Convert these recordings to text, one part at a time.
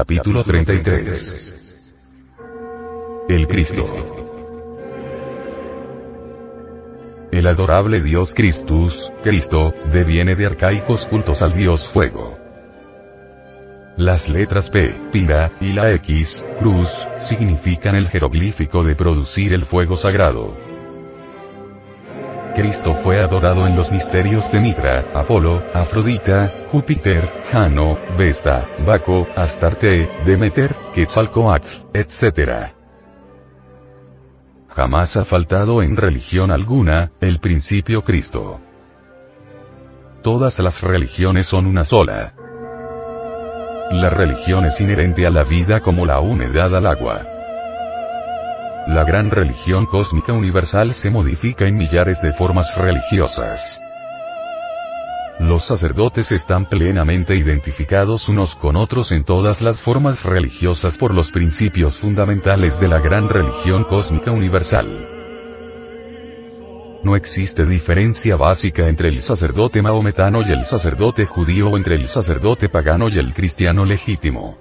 Capítulo 33 El Cristo El adorable Dios Christus, Cristo, deviene de arcaicos cultos al Dios Fuego. Las letras P, Pira, y la X, Cruz, significan el jeroglífico de producir el fuego sagrado. Cristo fue adorado en los misterios de Mitra, Apolo, Afrodita, Júpiter, Jano, Vesta, Baco, Astarte, Demeter, Quetzalcoatl, etc. Jamás ha faltado en religión alguna, el principio Cristo. Todas las religiones son una sola. La religión es inherente a la vida como la humedad al agua. La gran religión cósmica universal se modifica en millares de formas religiosas. Los sacerdotes están plenamente identificados unos con otros en todas las formas religiosas por los principios fundamentales de la gran religión cósmica universal. No existe diferencia básica entre el sacerdote maometano y el sacerdote judío o entre el sacerdote pagano y el cristiano legítimo.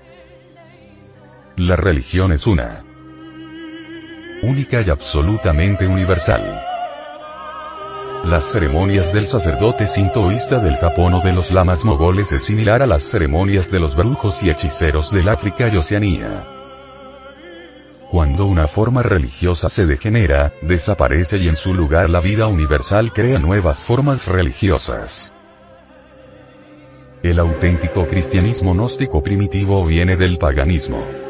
La religión es una única y absolutamente universal. Las ceremonias del sacerdote sintoísta del Japón o de los lamas mogoles es similar a las ceremonias de los brujos y hechiceros del África y Oceanía. Cuando una forma religiosa se degenera, desaparece y en su lugar la vida universal crea nuevas formas religiosas. El auténtico cristianismo gnóstico primitivo viene del paganismo.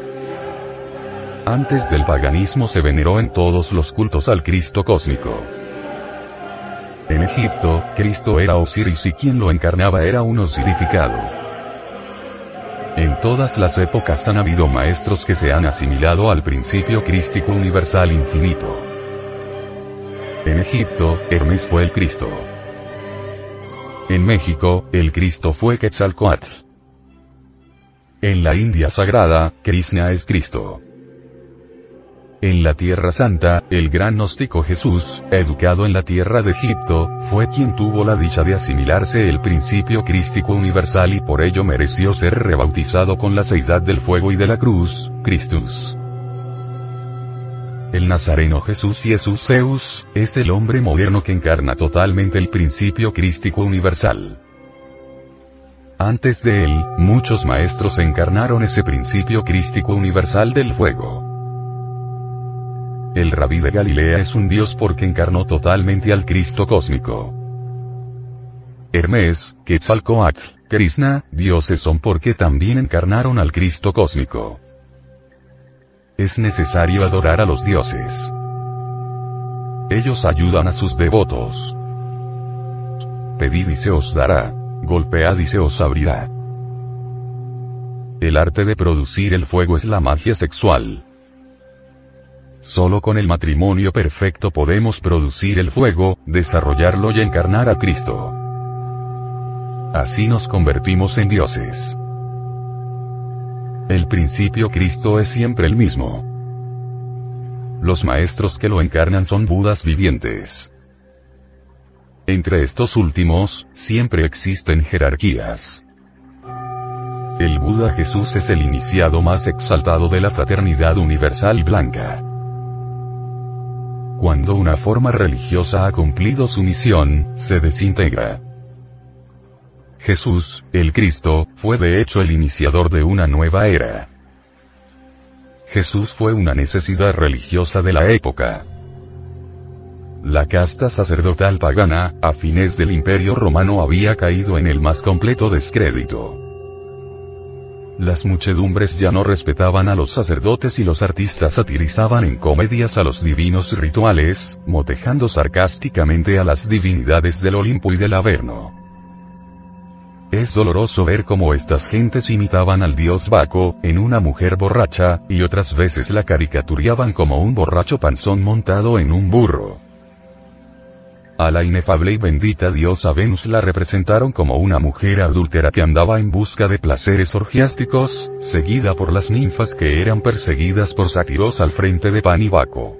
Antes del paganismo se veneró en todos los cultos al Cristo cósmico. En Egipto, Cristo era Osiris y quien lo encarnaba era un osirificado. En todas las épocas han habido maestros que se han asimilado al principio crístico universal infinito. En Egipto, Hermes fue el Cristo. En México, el Cristo fue Quetzalcoatl. En la India sagrada, Krishna es Cristo. En la Tierra Santa, el gran gnóstico Jesús, educado en la tierra de Egipto, fue quien tuvo la dicha de asimilarse el principio crístico universal y por ello mereció ser rebautizado con la seidad del fuego y de la cruz, Christus. El nazareno Jesús Jesús Zeus, es el hombre moderno que encarna totalmente el principio crístico universal. Antes de él, muchos maestros encarnaron ese principio crístico universal del fuego. El rabí de Galilea es un dios porque encarnó totalmente al Cristo cósmico. Hermes, Quetzalcoatl, Krishna, dioses son porque también encarnaron al Cristo cósmico. Es necesario adorar a los dioses. Ellos ayudan a sus devotos. Pedid y se os dará. Golpead y se os abrirá. El arte de producir el fuego es la magia sexual. Solo con el matrimonio perfecto podemos producir el fuego, desarrollarlo y encarnar a Cristo. Así nos convertimos en dioses. El principio Cristo es siempre el mismo. Los maestros que lo encarnan son Budas vivientes. Entre estos últimos, siempre existen jerarquías. El Buda Jesús es el iniciado más exaltado de la fraternidad universal blanca. Cuando una forma religiosa ha cumplido su misión, se desintegra. Jesús, el Cristo, fue de hecho el iniciador de una nueva era. Jesús fue una necesidad religiosa de la época. La casta sacerdotal pagana, a fines del Imperio Romano había caído en el más completo descrédito. Las muchedumbres ya no respetaban a los sacerdotes y los artistas satirizaban en comedias a los divinos rituales, motejando sarcásticamente a las divinidades del Olimpo y del Averno. Es doloroso ver cómo estas gentes imitaban al dios Baco, en una mujer borracha, y otras veces la caricaturiaban como un borracho panzón montado en un burro. A la inefable y bendita diosa Venus la representaron como una mujer adúltera que andaba en busca de placeres orgiásticos, seguida por las ninfas que eran perseguidas por sátiros al frente de Pan y Baco.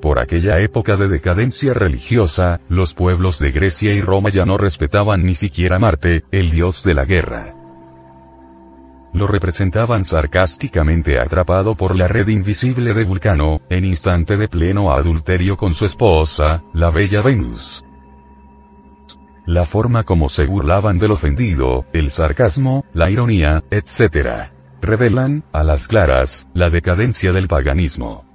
Por aquella época de decadencia religiosa, los pueblos de Grecia y Roma ya no respetaban ni siquiera Marte, el dios de la guerra. Lo representaban sarcásticamente atrapado por la red invisible de Vulcano, en instante de pleno adulterio con su esposa, la bella Venus. La forma como se burlaban del ofendido, el sarcasmo, la ironía, etc. Revelan, a las claras, la decadencia del paganismo.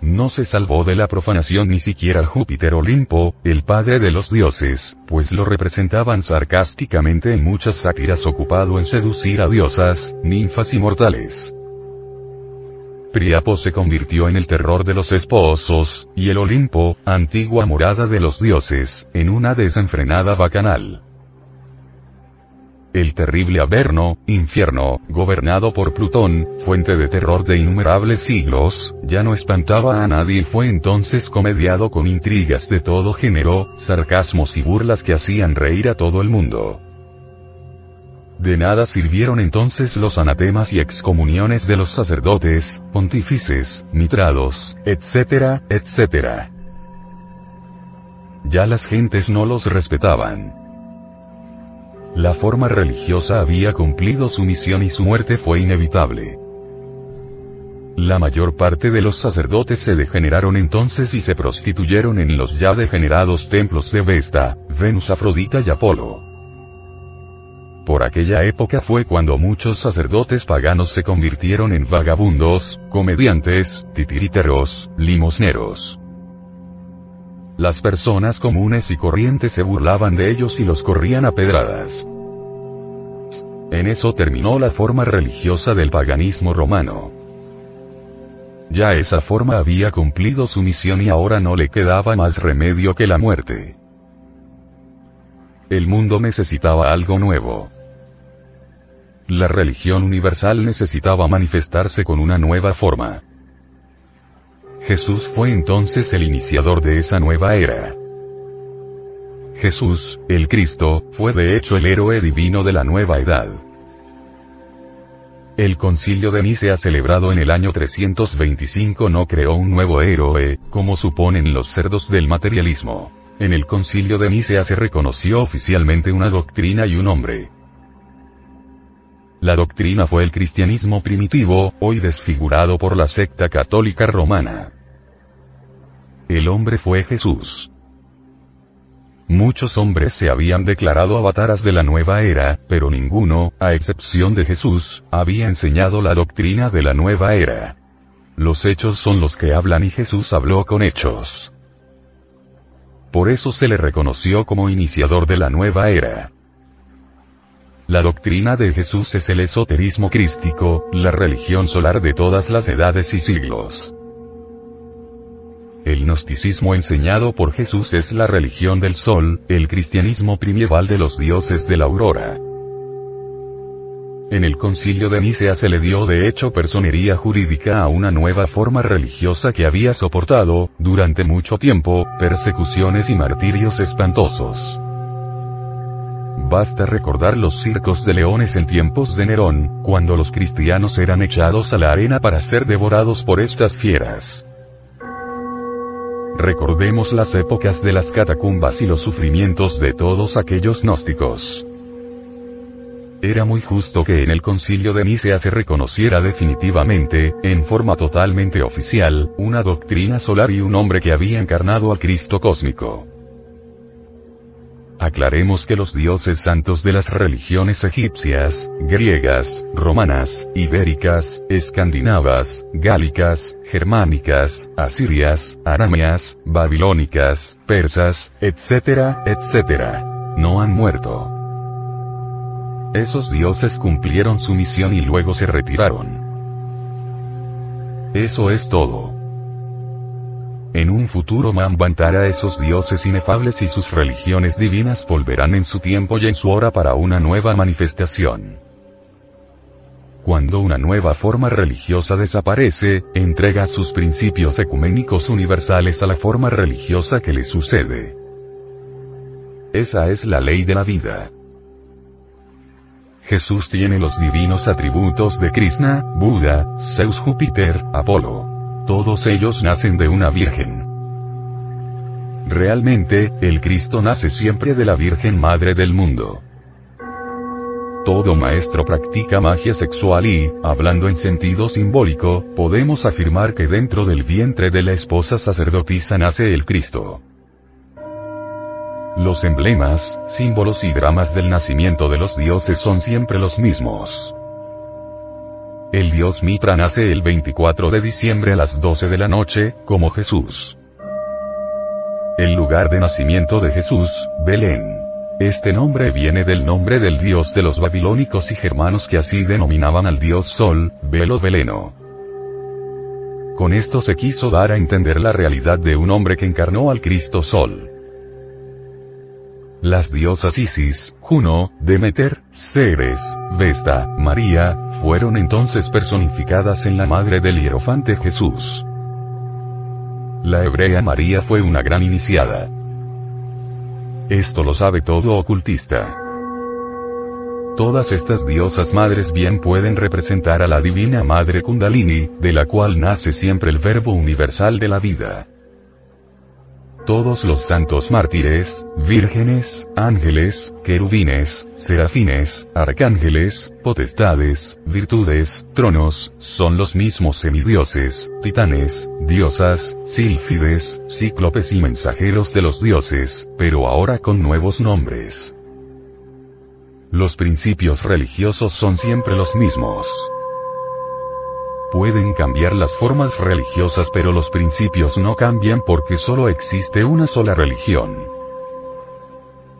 No se salvó de la profanación ni siquiera Júpiter Olimpo, el padre de los dioses, pues lo representaban sarcásticamente en muchas sátiras ocupado en seducir a diosas, ninfas y mortales. Priapo se convirtió en el terror de los esposos, y el Olimpo, antigua morada de los dioses, en una desenfrenada bacanal. El terrible Averno, infierno, gobernado por Plutón, fuente de terror de innumerables siglos, ya no espantaba a nadie y fue entonces comediado con intrigas de todo género, sarcasmos y burlas que hacían reír a todo el mundo. De nada sirvieron entonces los anatemas y excomuniones de los sacerdotes, pontífices, mitrados, etc., etc. Ya las gentes no los respetaban. La forma religiosa había cumplido su misión y su muerte fue inevitable. La mayor parte de los sacerdotes se degeneraron entonces y se prostituyeron en los ya degenerados templos de Vesta, Venus Afrodita y Apolo. Por aquella época fue cuando muchos sacerdotes paganos se convirtieron en vagabundos, comediantes, titiriteros, limosneros. Las personas comunes y corrientes se burlaban de ellos y los corrían a pedradas. En eso terminó la forma religiosa del paganismo romano. Ya esa forma había cumplido su misión y ahora no le quedaba más remedio que la muerte. El mundo necesitaba algo nuevo. La religión universal necesitaba manifestarse con una nueva forma. Jesús fue entonces el iniciador de esa nueva era. Jesús, el Cristo, fue de hecho el héroe divino de la nueva edad. El concilio de Nicea celebrado en el año 325 no creó un nuevo héroe, como suponen los cerdos del materialismo. En el concilio de Nicea se reconoció oficialmente una doctrina y un hombre. La doctrina fue el cristianismo primitivo, hoy desfigurado por la secta católica romana. El hombre fue Jesús. Muchos hombres se habían declarado avataras de la nueva era, pero ninguno, a excepción de Jesús, había enseñado la doctrina de la nueva era. Los hechos son los que hablan y Jesús habló con hechos. Por eso se le reconoció como iniciador de la nueva era. La doctrina de Jesús es el esoterismo crístico, la religión solar de todas las edades y siglos. El gnosticismo enseñado por Jesús es la religión del sol, el cristianismo primieval de los dioses de la aurora. En el concilio de Nicea se le dio de hecho personería jurídica a una nueva forma religiosa que había soportado, durante mucho tiempo, persecuciones y martirios espantosos. Basta recordar los circos de leones en tiempos de Nerón, cuando los cristianos eran echados a la arena para ser devorados por estas fieras. Recordemos las épocas de las catacumbas y los sufrimientos de todos aquellos gnósticos. Era muy justo que en el concilio de Nicea se reconociera definitivamente, en forma totalmente oficial, una doctrina solar y un hombre que había encarnado al Cristo cósmico. Aclaremos que los dioses santos de las religiones egipcias, griegas, romanas, ibéricas, escandinavas, gálicas, germánicas, asirias, arameas, babilónicas, persas, etcétera, etcétera, no han muerto. Esos dioses cumplieron su misión y luego se retiraron. Eso es todo. En un futuro Manvantara esos dioses inefables y sus religiones divinas volverán en su tiempo y en su hora para una nueva manifestación. Cuando una nueva forma religiosa desaparece, entrega sus principios ecuménicos universales a la forma religiosa que le sucede. Esa es la ley de la vida. Jesús tiene los divinos atributos de Krishna, Buda, Zeus Júpiter, Apolo todos ellos nacen de una virgen. Realmente, el Cristo nace siempre de la Virgen Madre del mundo. Todo maestro practica magia sexual y, hablando en sentido simbólico, podemos afirmar que dentro del vientre de la esposa sacerdotisa nace el Cristo. Los emblemas, símbolos y dramas del nacimiento de los dioses son siempre los mismos. El dios Mitra nace el 24 de diciembre a las 12 de la noche, como Jesús. El lugar de nacimiento de Jesús, Belén. Este nombre viene del nombre del dios de los babilónicos y germanos que así denominaban al dios Sol, Velo Beleno. Con esto se quiso dar a entender la realidad de un hombre que encarnó al Cristo Sol. Las diosas Isis, Juno, Demeter, Ceres, Vesta, María, fueron entonces personificadas en la madre del hierofante Jesús. La hebrea María fue una gran iniciada. Esto lo sabe todo ocultista. Todas estas diosas madres bien pueden representar a la divina madre Kundalini, de la cual nace siempre el verbo universal de la vida todos los santos mártires, vírgenes, ángeles, querubines, serafines, arcángeles, potestades, virtudes, tronos, son los mismos semidioses, titanes, diosas, sílfides, cíclopes y mensajeros de los dioses, pero ahora con nuevos nombres. Los principios religiosos son siempre los mismos. Pueden cambiar las formas religiosas pero los principios no cambian porque solo existe una sola religión.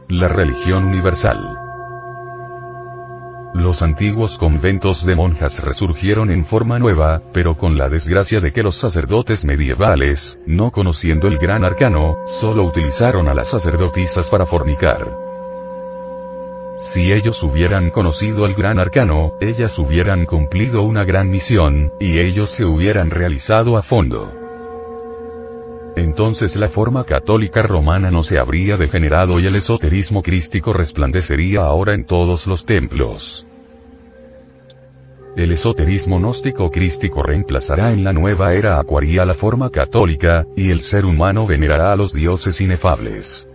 La religión universal. Los antiguos conventos de monjas resurgieron en forma nueva, pero con la desgracia de que los sacerdotes medievales, no conociendo el gran arcano, solo utilizaron a las sacerdotisas para fornicar. Si ellos hubieran conocido el gran arcano, ellas hubieran cumplido una gran misión, y ellos se hubieran realizado a fondo. Entonces la forma católica romana no se habría degenerado y el esoterismo crístico resplandecería ahora en todos los templos. El esoterismo gnóstico crístico reemplazará en la nueva era acuaria la forma católica, y el ser humano venerará a los dioses inefables.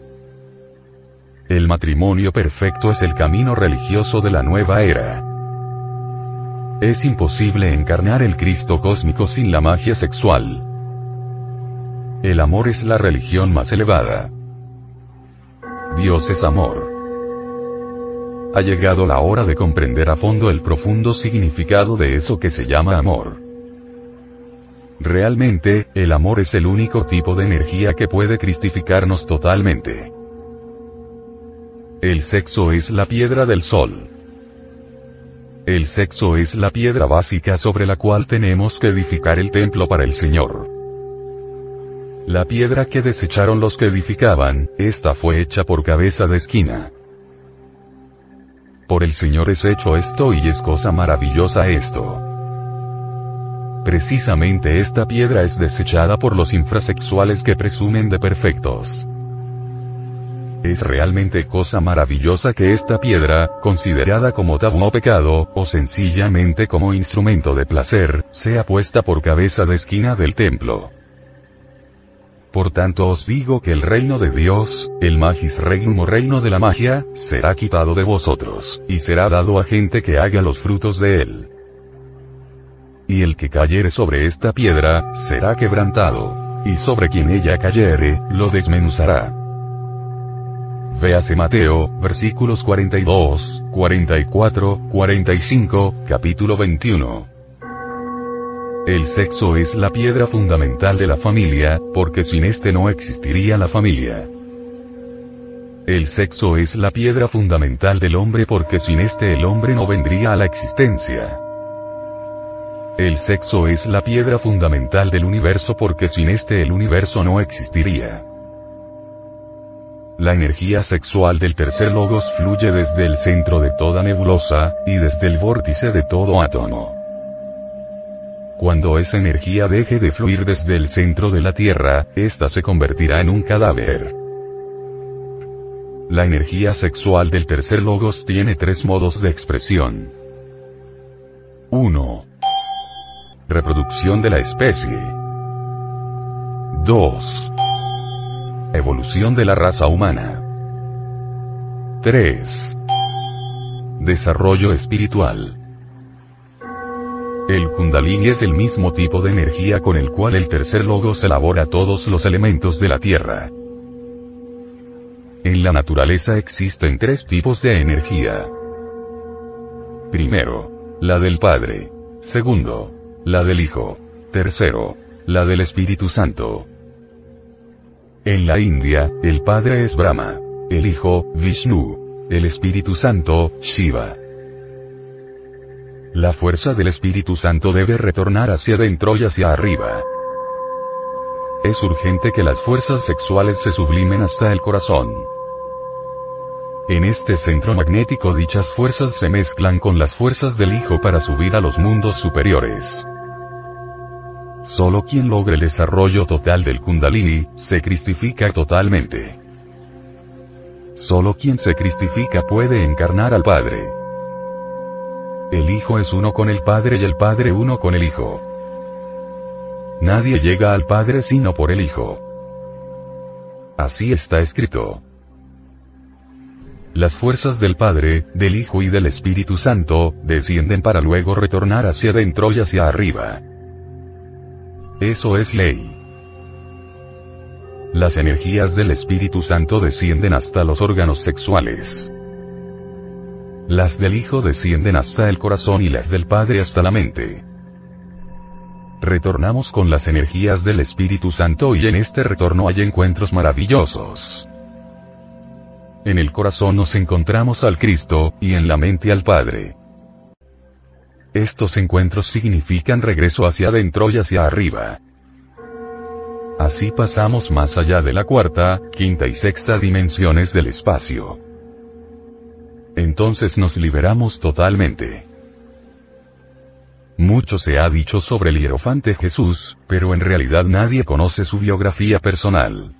El matrimonio perfecto es el camino religioso de la nueva era. Es imposible encarnar el Cristo cósmico sin la magia sexual. El amor es la religión más elevada. Dios es amor. Ha llegado la hora de comprender a fondo el profundo significado de eso que se llama amor. Realmente, el amor es el único tipo de energía que puede cristificarnos totalmente. El sexo es la piedra del sol. El sexo es la piedra básica sobre la cual tenemos que edificar el templo para el Señor. La piedra que desecharon los que edificaban, esta fue hecha por cabeza de esquina. Por el Señor es hecho esto y es cosa maravillosa esto. Precisamente esta piedra es desechada por los infrasexuales que presumen de perfectos. Es realmente cosa maravillosa que esta piedra, considerada como tabú o pecado, o sencillamente como instrumento de placer, sea puesta por cabeza de esquina del templo. Por tanto os digo que el reino de Dios, el magis regnum o reino de la magia, será quitado de vosotros, y será dado a gente que haga los frutos de él. Y el que cayere sobre esta piedra, será quebrantado. Y sobre quien ella cayere, lo desmenuzará Véase Mateo, versículos 42, 44, 45, capítulo 21. El sexo es la piedra fundamental de la familia, porque sin este no existiría la familia. El sexo es la piedra fundamental del hombre porque sin este el hombre no vendría a la existencia. El sexo es la piedra fundamental del universo porque sin este el universo no existiría. La energía sexual del tercer logos fluye desde el centro de toda nebulosa, y desde el vórtice de todo átomo. Cuando esa energía deje de fluir desde el centro de la Tierra, ésta se convertirá en un cadáver. La energía sexual del tercer logos tiene tres modos de expresión. 1. Reproducción de la especie. 2. Evolución de la raza humana. 3. Desarrollo espiritual. El kundalini es el mismo tipo de energía con el cual el tercer logos elabora todos los elementos de la Tierra. En la naturaleza existen tres tipos de energía. Primero, la del Padre. Segundo, la del Hijo. Tercero, la del Espíritu Santo. En la India, el Padre es Brahma. El Hijo, Vishnu. El Espíritu Santo, Shiva. La fuerza del Espíritu Santo debe retornar hacia adentro y hacia arriba. Es urgente que las fuerzas sexuales se sublimen hasta el corazón. En este centro magnético dichas fuerzas se mezclan con las fuerzas del Hijo para subir a los mundos superiores. Solo quien logre el desarrollo total del Kundalini, se cristifica totalmente. Solo quien se cristifica puede encarnar al Padre. El Hijo es uno con el Padre y el Padre uno con el Hijo. Nadie llega al Padre sino por el Hijo. Así está escrito. Las fuerzas del Padre, del Hijo y del Espíritu Santo, descienden para luego retornar hacia adentro y hacia arriba. Eso es ley. Las energías del Espíritu Santo descienden hasta los órganos sexuales. Las del Hijo descienden hasta el corazón y las del Padre hasta la mente. Retornamos con las energías del Espíritu Santo y en este retorno hay encuentros maravillosos. En el corazón nos encontramos al Cristo, y en la mente al Padre. Estos encuentros significan regreso hacia adentro y hacia arriba. Así pasamos más allá de la cuarta, quinta y sexta dimensiones del espacio. Entonces nos liberamos totalmente. Mucho se ha dicho sobre el hierofante Jesús, pero en realidad nadie conoce su biografía personal.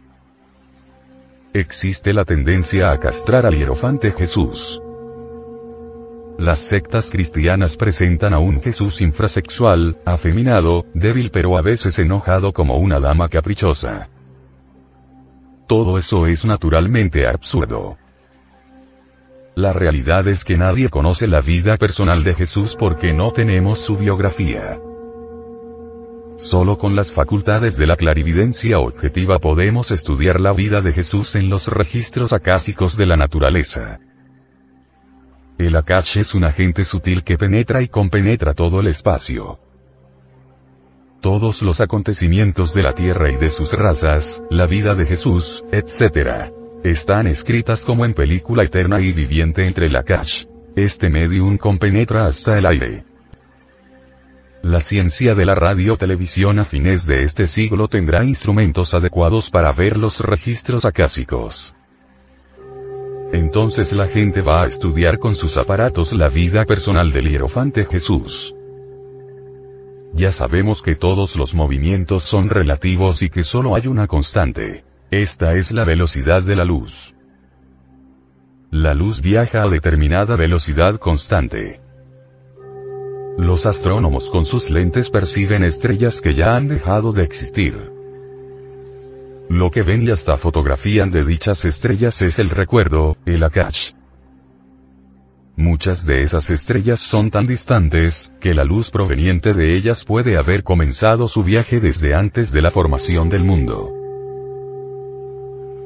Existe la tendencia a castrar al hierofante Jesús. Las sectas cristianas presentan a un Jesús infrasexual, afeminado, débil pero a veces enojado como una dama caprichosa. Todo eso es naturalmente absurdo. La realidad es que nadie conoce la vida personal de Jesús porque no tenemos su biografía. Solo con las facultades de la clarividencia objetiva podemos estudiar la vida de Jesús en los registros acásicos de la naturaleza. El Akash es un agente sutil que penetra y compenetra todo el espacio. Todos los acontecimientos de la Tierra y de sus razas, la vida de Jesús, etc. Están escritas como en película eterna y viviente entre el Akash. Este medium compenetra hasta el aire. La ciencia de la radio-televisión a fines de este siglo tendrá instrumentos adecuados para ver los registros acásicos. Entonces la gente va a estudiar con sus aparatos la vida personal del hierofante Jesús. Ya sabemos que todos los movimientos son relativos y que solo hay una constante. Esta es la velocidad de la luz. La luz viaja a determinada velocidad constante. Los astrónomos con sus lentes perciben estrellas que ya han dejado de existir. Lo que ven y hasta fotografían de dichas estrellas es el recuerdo, el Akash. Muchas de esas estrellas son tan distantes, que la luz proveniente de ellas puede haber comenzado su viaje desde antes de la formación del mundo.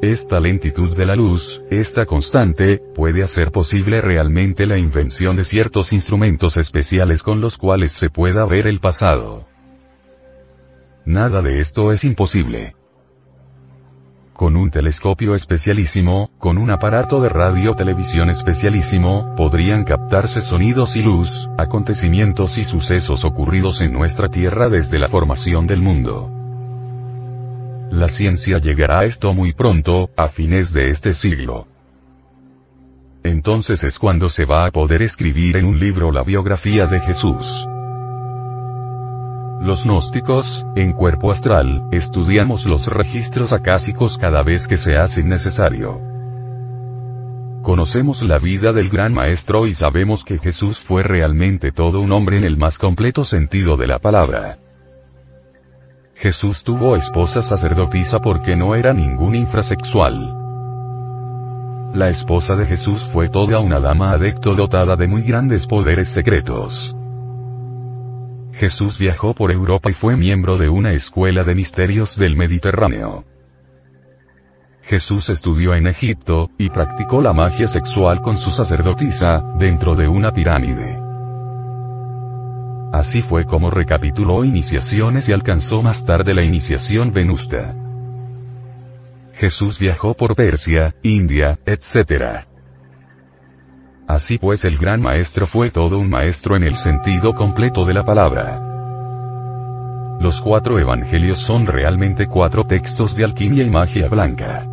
Esta lentitud de la luz, esta constante, puede hacer posible realmente la invención de ciertos instrumentos especiales con los cuales se pueda ver el pasado. Nada de esto es imposible. Con un telescopio especialísimo, con un aparato de radio-televisión especialísimo, podrían captarse sonidos y luz, acontecimientos y sucesos ocurridos en nuestra Tierra desde la formación del mundo. La ciencia llegará a esto muy pronto, a fines de este siglo. Entonces es cuando se va a poder escribir en un libro la biografía de Jesús. Los gnósticos, en cuerpo astral, estudiamos los registros acásicos cada vez que se hace necesario. Conocemos la vida del gran maestro y sabemos que Jesús fue realmente todo un hombre en el más completo sentido de la palabra. Jesús tuvo esposa sacerdotisa porque no era ningún infrasexual. La esposa de Jesús fue toda una dama adecto dotada de muy grandes poderes secretos. Jesús viajó por Europa y fue miembro de una escuela de misterios del Mediterráneo. Jesús estudió en Egipto, y practicó la magia sexual con su sacerdotisa, dentro de una pirámide. Así fue como recapituló iniciaciones y alcanzó más tarde la iniciación venusta. Jesús viajó por Persia, India, etc. Así pues el gran maestro fue todo un maestro en el sentido completo de la palabra. Los cuatro evangelios son realmente cuatro textos de alquimia y magia blanca.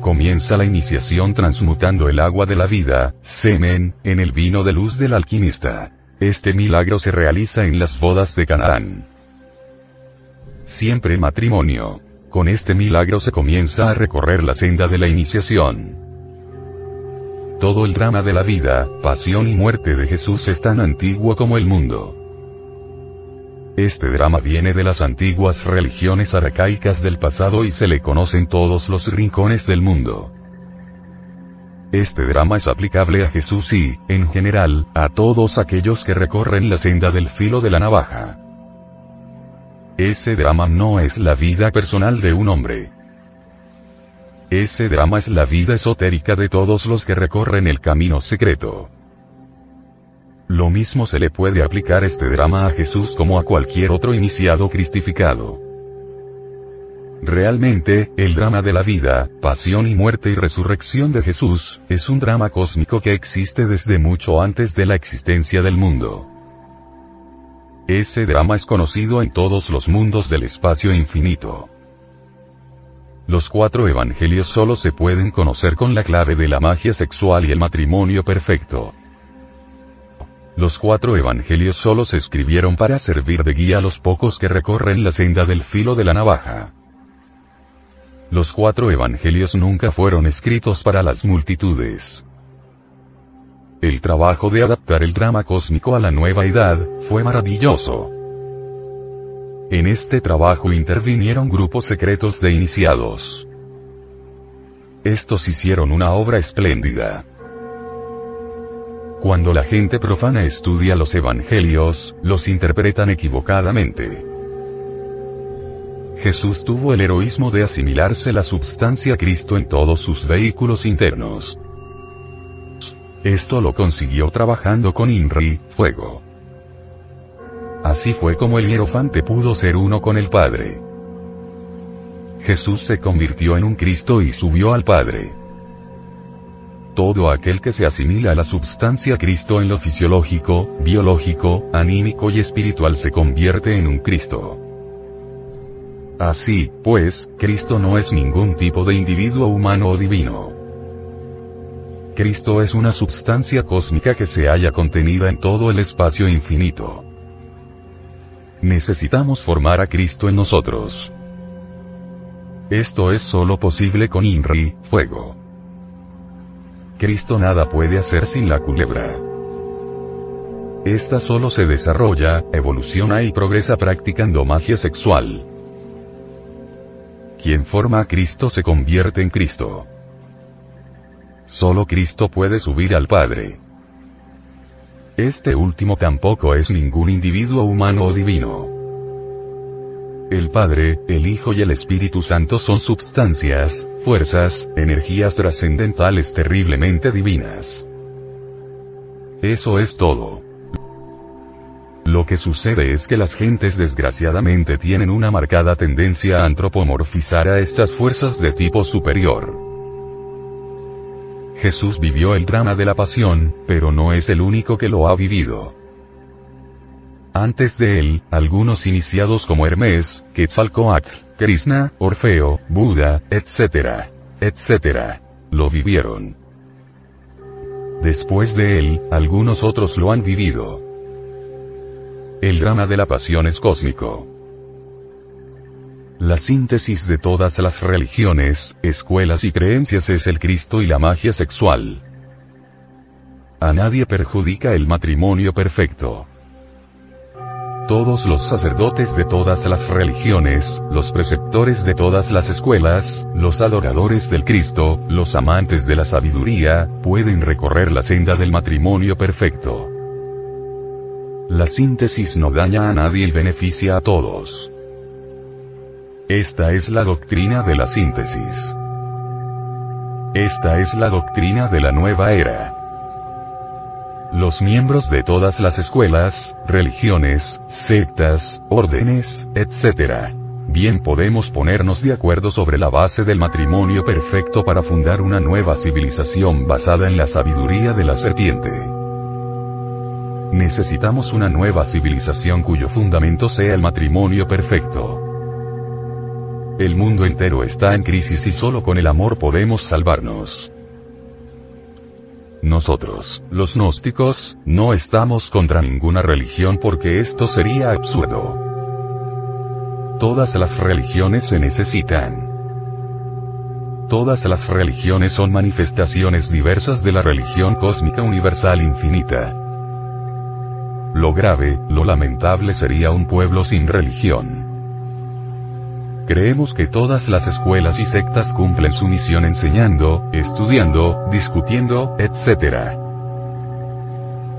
Comienza la iniciación transmutando el agua de la vida, semen, en el vino de luz del alquimista. Este milagro se realiza en las bodas de Canaán. Siempre matrimonio. Con este milagro se comienza a recorrer la senda de la iniciación. Todo el drama de la vida, pasión y muerte de Jesús es tan antiguo como el mundo. Este drama viene de las antiguas religiones arcaicas del pasado y se le conocen todos los rincones del mundo. Este drama es aplicable a Jesús y, en general, a todos aquellos que recorren la senda del filo de la navaja. Ese drama no es la vida personal de un hombre. Ese drama es la vida esotérica de todos los que recorren el camino secreto. Lo mismo se le puede aplicar este drama a Jesús como a cualquier otro iniciado cristificado. Realmente, el drama de la vida, pasión y muerte y resurrección de Jesús, es un drama cósmico que existe desde mucho antes de la existencia del mundo. Ese drama es conocido en todos los mundos del espacio infinito. Los cuatro evangelios solo se pueden conocer con la clave de la magia sexual y el matrimonio perfecto. Los cuatro evangelios solo se escribieron para servir de guía a los pocos que recorren la senda del filo de la navaja. Los cuatro evangelios nunca fueron escritos para las multitudes. El trabajo de adaptar el drama cósmico a la nueva edad, fue maravilloso. En este trabajo intervinieron grupos secretos de iniciados. Estos hicieron una obra espléndida. Cuando la gente profana estudia los evangelios, los interpretan equivocadamente. Jesús tuvo el heroísmo de asimilarse la substancia Cristo en todos sus vehículos internos. Esto lo consiguió trabajando con Inri, fuego. Así fue como el hierofante pudo ser uno con el Padre. Jesús se convirtió en un Cristo y subió al Padre. Todo aquel que se asimila a la substancia Cristo en lo fisiológico, biológico, anímico y espiritual se convierte en un Cristo. Así, pues, Cristo no es ningún tipo de individuo humano o divino. Cristo es una substancia cósmica que se halla contenida en todo el espacio infinito. Necesitamos formar a Cristo en nosotros. Esto es solo posible con Inri, fuego. Cristo nada puede hacer sin la culebra. Esta solo se desarrolla, evoluciona y progresa practicando magia sexual. Quien forma a Cristo se convierte en Cristo. Solo Cristo puede subir al Padre. Este último tampoco es ningún individuo humano o divino. El Padre, el Hijo y el Espíritu Santo son substancias, fuerzas, energías trascendentales terriblemente divinas. Eso es todo. Lo que sucede es que las gentes desgraciadamente tienen una marcada tendencia a antropomorfizar a estas fuerzas de tipo superior. Jesús vivió el drama de la pasión, pero no es el único que lo ha vivido. Antes de él, algunos iniciados como Hermes, Quetzalcoatl, Krishna, Orfeo, Buda, etc., etc., lo vivieron. Después de él, algunos otros lo han vivido. El drama de la pasión es cósmico. La síntesis de todas las religiones, escuelas y creencias es el Cristo y la magia sexual. A nadie perjudica el matrimonio perfecto. Todos los sacerdotes de todas las religiones, los preceptores de todas las escuelas, los adoradores del Cristo, los amantes de la sabiduría, pueden recorrer la senda del matrimonio perfecto. La síntesis no daña a nadie y beneficia a todos. Esta es la doctrina de la síntesis. Esta es la doctrina de la nueva era. Los miembros de todas las escuelas, religiones, sectas, órdenes, etc. Bien podemos ponernos de acuerdo sobre la base del matrimonio perfecto para fundar una nueva civilización basada en la sabiduría de la serpiente. Necesitamos una nueva civilización cuyo fundamento sea el matrimonio perfecto. El mundo entero está en crisis y solo con el amor podemos salvarnos. Nosotros, los gnósticos, no estamos contra ninguna religión porque esto sería absurdo. Todas las religiones se necesitan. Todas las religiones son manifestaciones diversas de la religión cósmica universal infinita. Lo grave, lo lamentable sería un pueblo sin religión. Creemos que todas las escuelas y sectas cumplen su misión enseñando, estudiando, discutiendo, etc.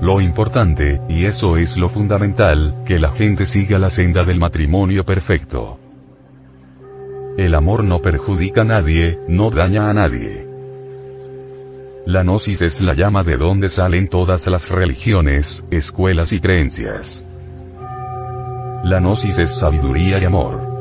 Lo importante, y eso es lo fundamental, que la gente siga la senda del matrimonio perfecto. El amor no perjudica a nadie, no daña a nadie. La gnosis es la llama de donde salen todas las religiones, escuelas y creencias. La gnosis es sabiduría y amor.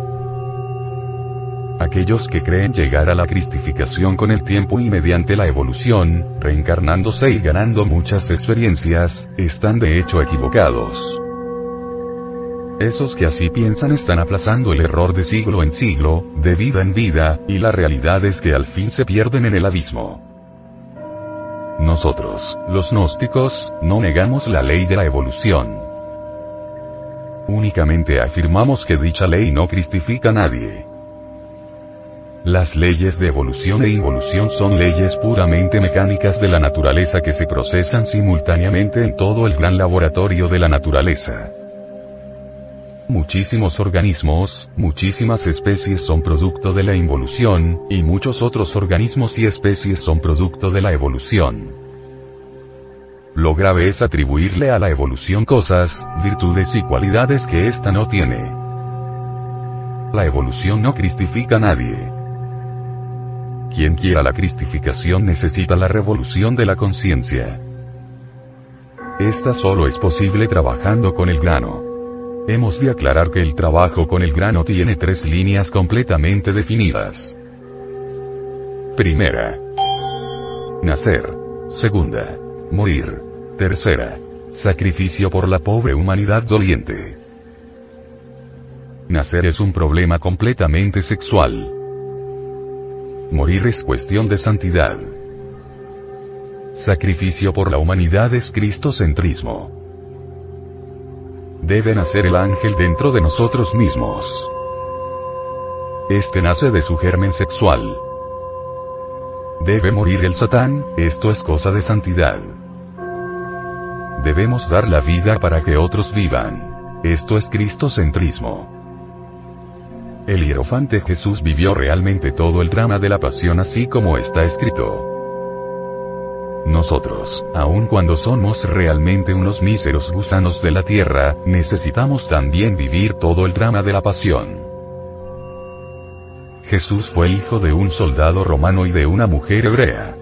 Aquellos que creen llegar a la cristificación con el tiempo y mediante la evolución, reencarnándose y ganando muchas experiencias, están de hecho equivocados. Esos que así piensan están aplazando el error de siglo en siglo, de vida en vida, y la realidad es que al fin se pierden en el abismo. Nosotros, los gnósticos, no negamos la ley de la evolución. Únicamente afirmamos que dicha ley no cristifica a nadie. Las leyes de evolución e involución son leyes puramente mecánicas de la naturaleza que se procesan simultáneamente en todo el gran laboratorio de la naturaleza. Muchísimos organismos, muchísimas especies son producto de la involución, y muchos otros organismos y especies son producto de la evolución. Lo grave es atribuirle a la evolución cosas, virtudes y cualidades que ésta no tiene. La evolución no cristifica a nadie. Quien quiera la cristificación necesita la revolución de la conciencia. Esta solo es posible trabajando con el grano. Hemos de aclarar que el trabajo con el grano tiene tres líneas completamente definidas. Primera. Nacer. Segunda. Morir. Tercera. Sacrificio por la pobre humanidad doliente. Nacer es un problema completamente sexual. Morir es cuestión de santidad. Sacrificio por la humanidad es cristocentrismo debe nacer el ángel dentro de nosotros mismos. Este nace de su germen sexual. Debe morir el satán, esto es cosa de santidad. Debemos dar la vida para que otros vivan. Esto es cristocentrismo. El hierofante Jesús vivió realmente todo el drama de la pasión así como está escrito. Nosotros, aun cuando somos realmente unos míseros gusanos de la tierra, necesitamos también vivir todo el drama de la pasión. Jesús fue hijo de un soldado romano y de una mujer hebrea.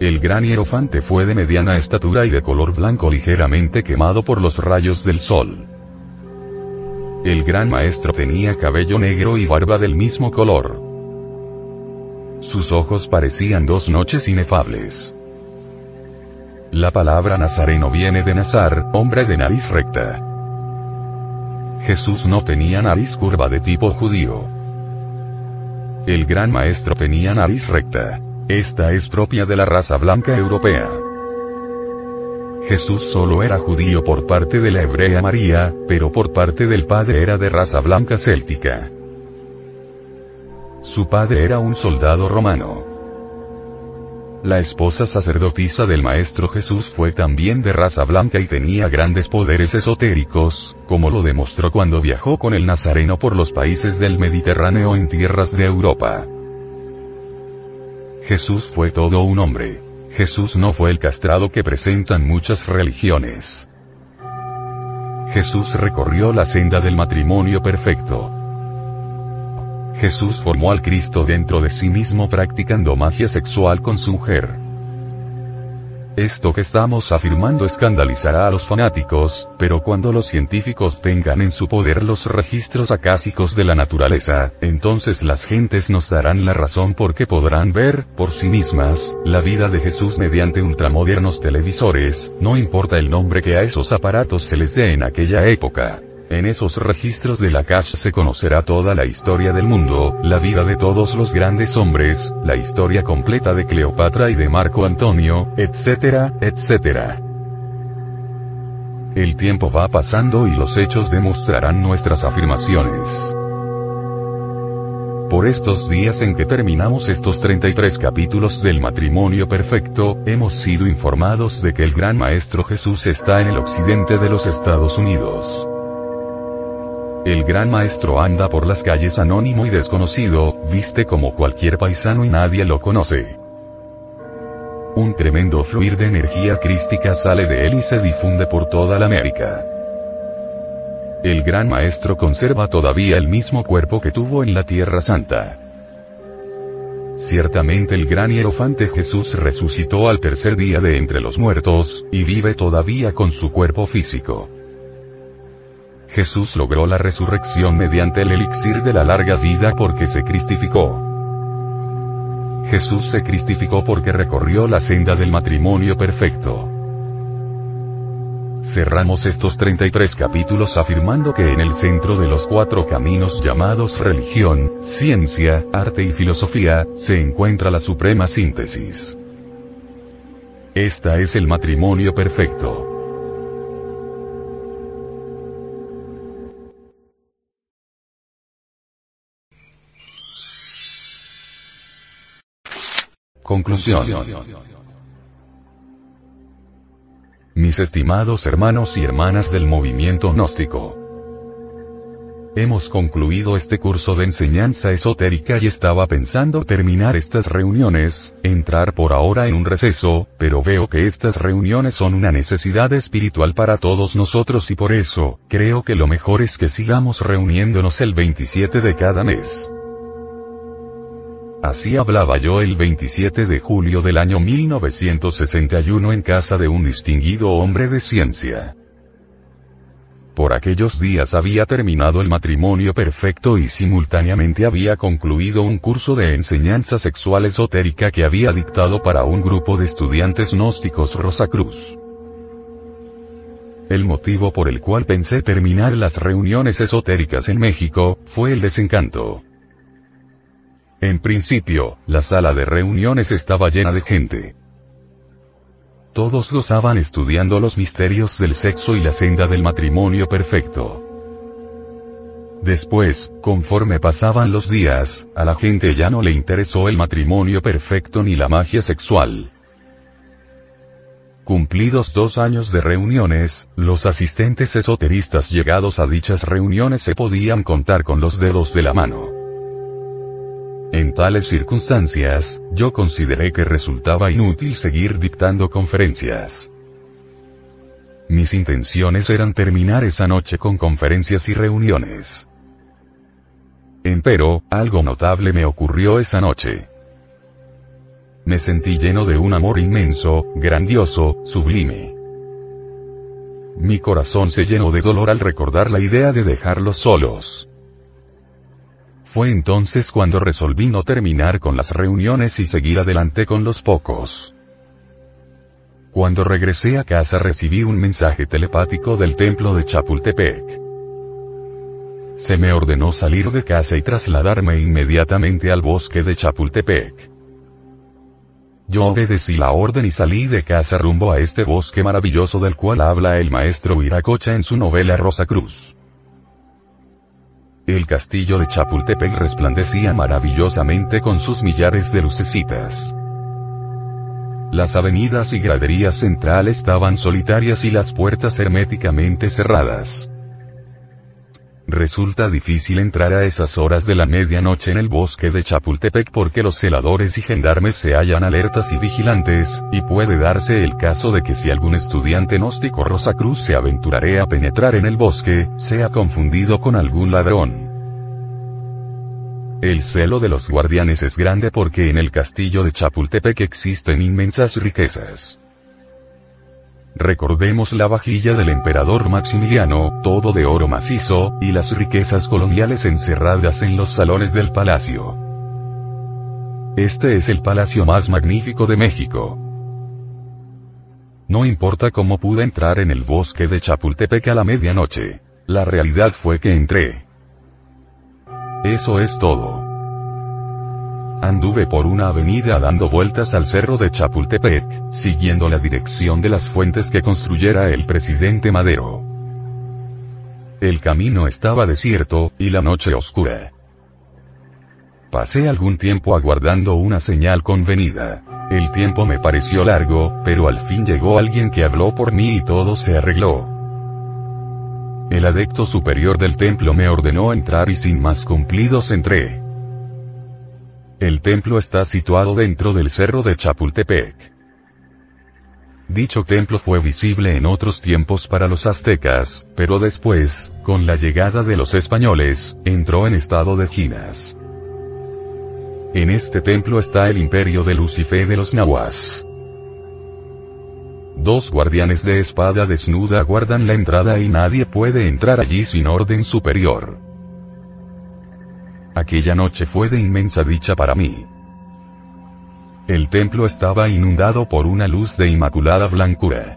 El gran hierofante fue de mediana estatura y de color blanco ligeramente quemado por los rayos del sol. El gran maestro tenía cabello negro y barba del mismo color. Sus ojos parecían dos noches inefables. La palabra nazareno viene de Nazar, hombre de nariz recta. Jesús no tenía nariz curva de tipo judío. El gran maestro tenía nariz recta. Esta es propia de la raza blanca europea. Jesús solo era judío por parte de la hebrea María, pero por parte del padre era de raza blanca céltica. Su padre era un soldado romano. La esposa sacerdotisa del Maestro Jesús fue también de raza blanca y tenía grandes poderes esotéricos, como lo demostró cuando viajó con el Nazareno por los países del Mediterráneo en tierras de Europa. Jesús fue todo un hombre. Jesús no fue el castrado que presentan muchas religiones. Jesús recorrió la senda del matrimonio perfecto. Jesús formó al Cristo dentro de sí mismo practicando magia sexual con su mujer. Esto que estamos afirmando escandalizará a los fanáticos, pero cuando los científicos tengan en su poder los registros acásicos de la naturaleza, entonces las gentes nos darán la razón porque podrán ver, por sí mismas, la vida de Jesús mediante ultramodernos televisores, no importa el nombre que a esos aparatos se les dé en aquella época. En esos registros de la cache se conocerá toda la historia del mundo, la vida de todos los grandes hombres, la historia completa de Cleopatra y de Marco Antonio, etcétera, etcétera. El tiempo va pasando y los hechos demostrarán nuestras afirmaciones. Por estos días en que terminamos estos 33 capítulos del matrimonio perfecto, hemos sido informados de que el gran Maestro Jesús está en el occidente de los Estados Unidos. El gran maestro anda por las calles anónimo y desconocido, viste como cualquier paisano y nadie lo conoce. Un tremendo fluir de energía crística sale de él y se difunde por toda la América. El gran maestro conserva todavía el mismo cuerpo que tuvo en la Tierra Santa. Ciertamente el gran hierofante Jesús resucitó al tercer día de entre los muertos, y vive todavía con su cuerpo físico. Jesús logró la resurrección mediante el elixir de la larga vida porque se cristificó. Jesús se cristificó porque recorrió la senda del matrimonio perfecto. Cerramos estos 33 capítulos afirmando que en el centro de los cuatro caminos llamados religión, ciencia, arte y filosofía, se encuentra la suprema síntesis. Esta es el matrimonio perfecto. Conclusión. Mis estimados hermanos y hermanas del movimiento gnóstico. Hemos concluido este curso de enseñanza esotérica y estaba pensando terminar estas reuniones, entrar por ahora en un receso, pero veo que estas reuniones son una necesidad espiritual para todos nosotros y por eso, creo que lo mejor es que sigamos reuniéndonos el 27 de cada mes. Así hablaba yo el 27 de julio del año 1961 en casa de un distinguido hombre de ciencia. Por aquellos días había terminado el matrimonio perfecto y simultáneamente había concluido un curso de enseñanza sexual esotérica que había dictado para un grupo de estudiantes gnósticos Rosacruz. El motivo por el cual pensé terminar las reuniones esotéricas en México, fue el desencanto. En principio, la sala de reuniones estaba llena de gente. Todos gozaban estudiando los misterios del sexo y la senda del matrimonio perfecto. Después, conforme pasaban los días, a la gente ya no le interesó el matrimonio perfecto ni la magia sexual. Cumplidos dos años de reuniones, los asistentes esoteristas llegados a dichas reuniones se podían contar con los dedos de la mano. En tales circunstancias, yo consideré que resultaba inútil seguir dictando conferencias. Mis intenciones eran terminar esa noche con conferencias y reuniones. Empero, algo notable me ocurrió esa noche. Me sentí lleno de un amor inmenso, grandioso, sublime. Mi corazón se llenó de dolor al recordar la idea de dejarlos solos. Fue entonces cuando resolví no terminar con las reuniones y seguir adelante con los pocos. Cuando regresé a casa recibí un mensaje telepático del templo de Chapultepec. Se me ordenó salir de casa y trasladarme inmediatamente al bosque de Chapultepec. Yo obedecí la orden y salí de casa rumbo a este bosque maravilloso del cual habla el maestro Viracocha en su novela Rosa Cruz. El castillo de Chapultepec resplandecía maravillosamente con sus millares de lucecitas. Las avenidas y graderías centrales estaban solitarias y las puertas herméticamente cerradas. Resulta difícil entrar a esas horas de la medianoche en el bosque de Chapultepec porque los celadores y gendarmes se hallan alertas y vigilantes, y puede darse el caso de que si algún estudiante gnóstico Rosacruz se aventurare a penetrar en el bosque, sea confundido con algún ladrón. El celo de los guardianes es grande porque en el castillo de Chapultepec existen inmensas riquezas. Recordemos la vajilla del emperador Maximiliano, todo de oro macizo, y las riquezas coloniales encerradas en los salones del palacio. Este es el palacio más magnífico de México. No importa cómo pude entrar en el bosque de Chapultepec a la medianoche. La realidad fue que entré. Eso es todo. Anduve por una avenida dando vueltas al cerro de Chapultepec, siguiendo la dirección de las fuentes que construyera el presidente Madero. El camino estaba desierto, y la noche oscura. Pasé algún tiempo aguardando una señal convenida. El tiempo me pareció largo, pero al fin llegó alguien que habló por mí y todo se arregló. El adecto superior del templo me ordenó entrar y sin más cumplidos entré. El templo está situado dentro del cerro de Chapultepec. Dicho templo fue visible en otros tiempos para los aztecas, pero después, con la llegada de los españoles, entró en estado de ginas. En este templo está el imperio de Lucifer de los nahuas. Dos guardianes de espada desnuda guardan la entrada y nadie puede entrar allí sin orden superior. Aquella noche fue de inmensa dicha para mí. El templo estaba inundado por una luz de inmaculada blancura.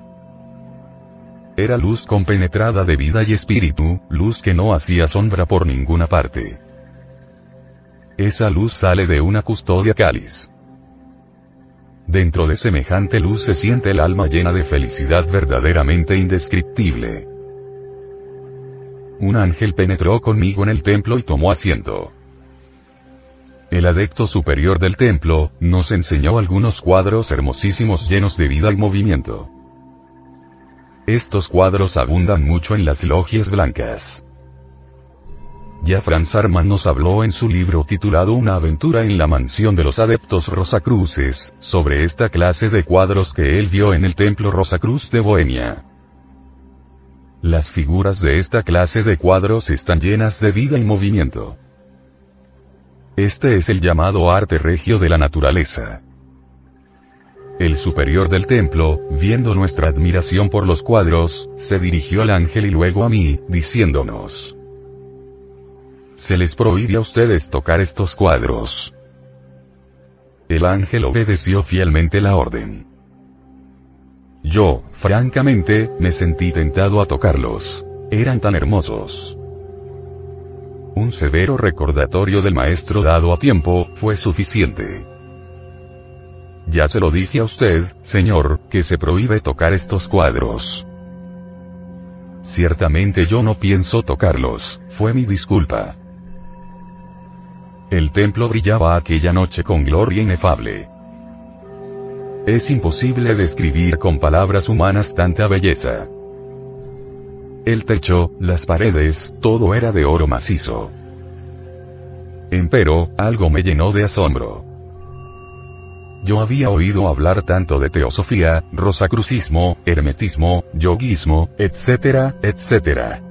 Era luz compenetrada de vida y espíritu, luz que no hacía sombra por ninguna parte. Esa luz sale de una custodia cáliz. Dentro de semejante luz se siente el alma llena de felicidad verdaderamente indescriptible. Un ángel penetró conmigo en el templo y tomó asiento. El adepto superior del templo, nos enseñó algunos cuadros hermosísimos llenos de vida y movimiento. Estos cuadros abundan mucho en las logias blancas. Ya Franz Arman nos habló en su libro titulado Una aventura en la mansión de los adeptos Rosacruces, sobre esta clase de cuadros que él vio en el templo Rosacruz de Bohemia. Las figuras de esta clase de cuadros están llenas de vida y movimiento. Este es el llamado arte regio de la naturaleza. El superior del templo, viendo nuestra admiración por los cuadros, se dirigió al ángel y luego a mí, diciéndonos. Se les prohíbe a ustedes tocar estos cuadros. El ángel obedeció fielmente la orden. Yo, francamente, me sentí tentado a tocarlos. Eran tan hermosos. Un severo recordatorio del maestro dado a tiempo, fue suficiente. Ya se lo dije a usted, señor, que se prohíbe tocar estos cuadros. Ciertamente yo no pienso tocarlos, fue mi disculpa. El templo brillaba aquella noche con gloria inefable. Es imposible describir con palabras humanas tanta belleza. El techo, las paredes, todo era de oro macizo. Empero, algo me llenó de asombro. Yo había oído hablar tanto de teosofía, rosacrucismo, hermetismo, yoguismo, etcétera, etcétera.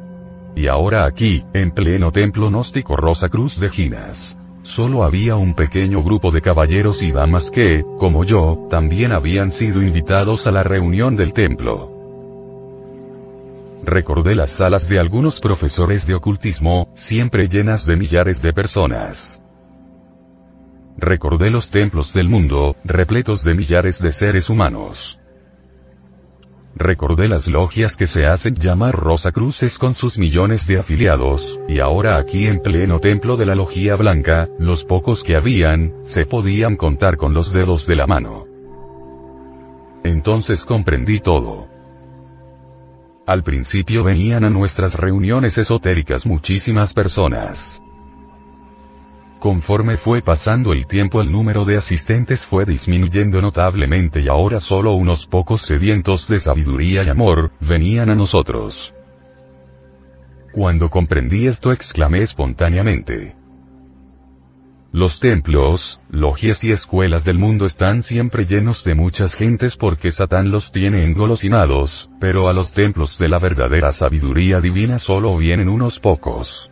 Y ahora aquí, en pleno templo gnóstico Rosa Cruz de Ginas. Solo había un pequeño grupo de caballeros y damas que, como yo, también habían sido invitados a la reunión del templo. Recordé las salas de algunos profesores de ocultismo, siempre llenas de millares de personas. Recordé los templos del mundo, repletos de millares de seres humanos. Recordé las logias que se hacen llamar Rosa Cruces con sus millones de afiliados, y ahora aquí en pleno templo de la Logía Blanca, los pocos que habían, se podían contar con los dedos de la mano. Entonces comprendí todo. Al principio venían a nuestras reuniones esotéricas muchísimas personas. Conforme fue pasando el tiempo el número de asistentes fue disminuyendo notablemente y ahora solo unos pocos sedientos de sabiduría y amor, venían a nosotros. Cuando comprendí esto exclamé espontáneamente. Los templos, logias y escuelas del mundo están siempre llenos de muchas gentes porque Satán los tiene engolosinados, pero a los templos de la verdadera sabiduría divina solo vienen unos pocos.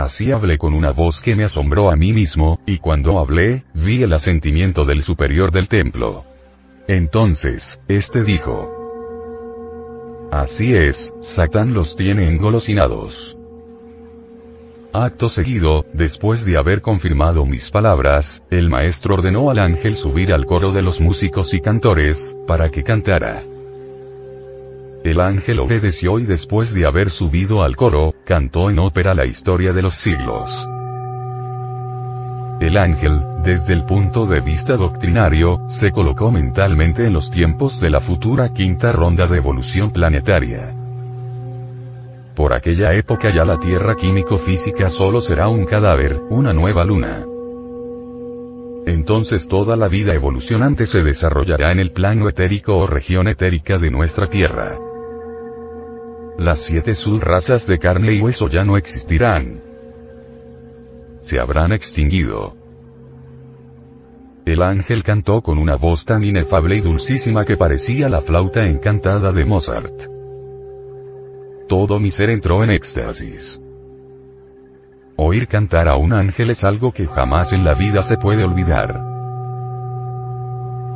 Así hablé con una voz que me asombró a mí mismo, y cuando hablé, vi el asentimiento del superior del templo. Entonces, este dijo. Así es, Satán los tiene engolosinados. Acto seguido, después de haber confirmado mis palabras, el maestro ordenó al ángel subir al coro de los músicos y cantores, para que cantara. El ángel obedeció y después de haber subido al coro, cantó en ópera la historia de los siglos. El ángel, desde el punto de vista doctrinario, se colocó mentalmente en los tiempos de la futura quinta ronda de evolución planetaria. Por aquella época ya la Tierra químico-física solo será un cadáver, una nueva luna. Entonces toda la vida evolucionante se desarrollará en el plano etérico o región etérica de nuestra Tierra. Las siete subrazas de carne y hueso ya no existirán. Se habrán extinguido. El ángel cantó con una voz tan inefable y dulcísima que parecía la flauta encantada de Mozart. Todo mi ser entró en éxtasis. Oír cantar a un ángel es algo que jamás en la vida se puede olvidar.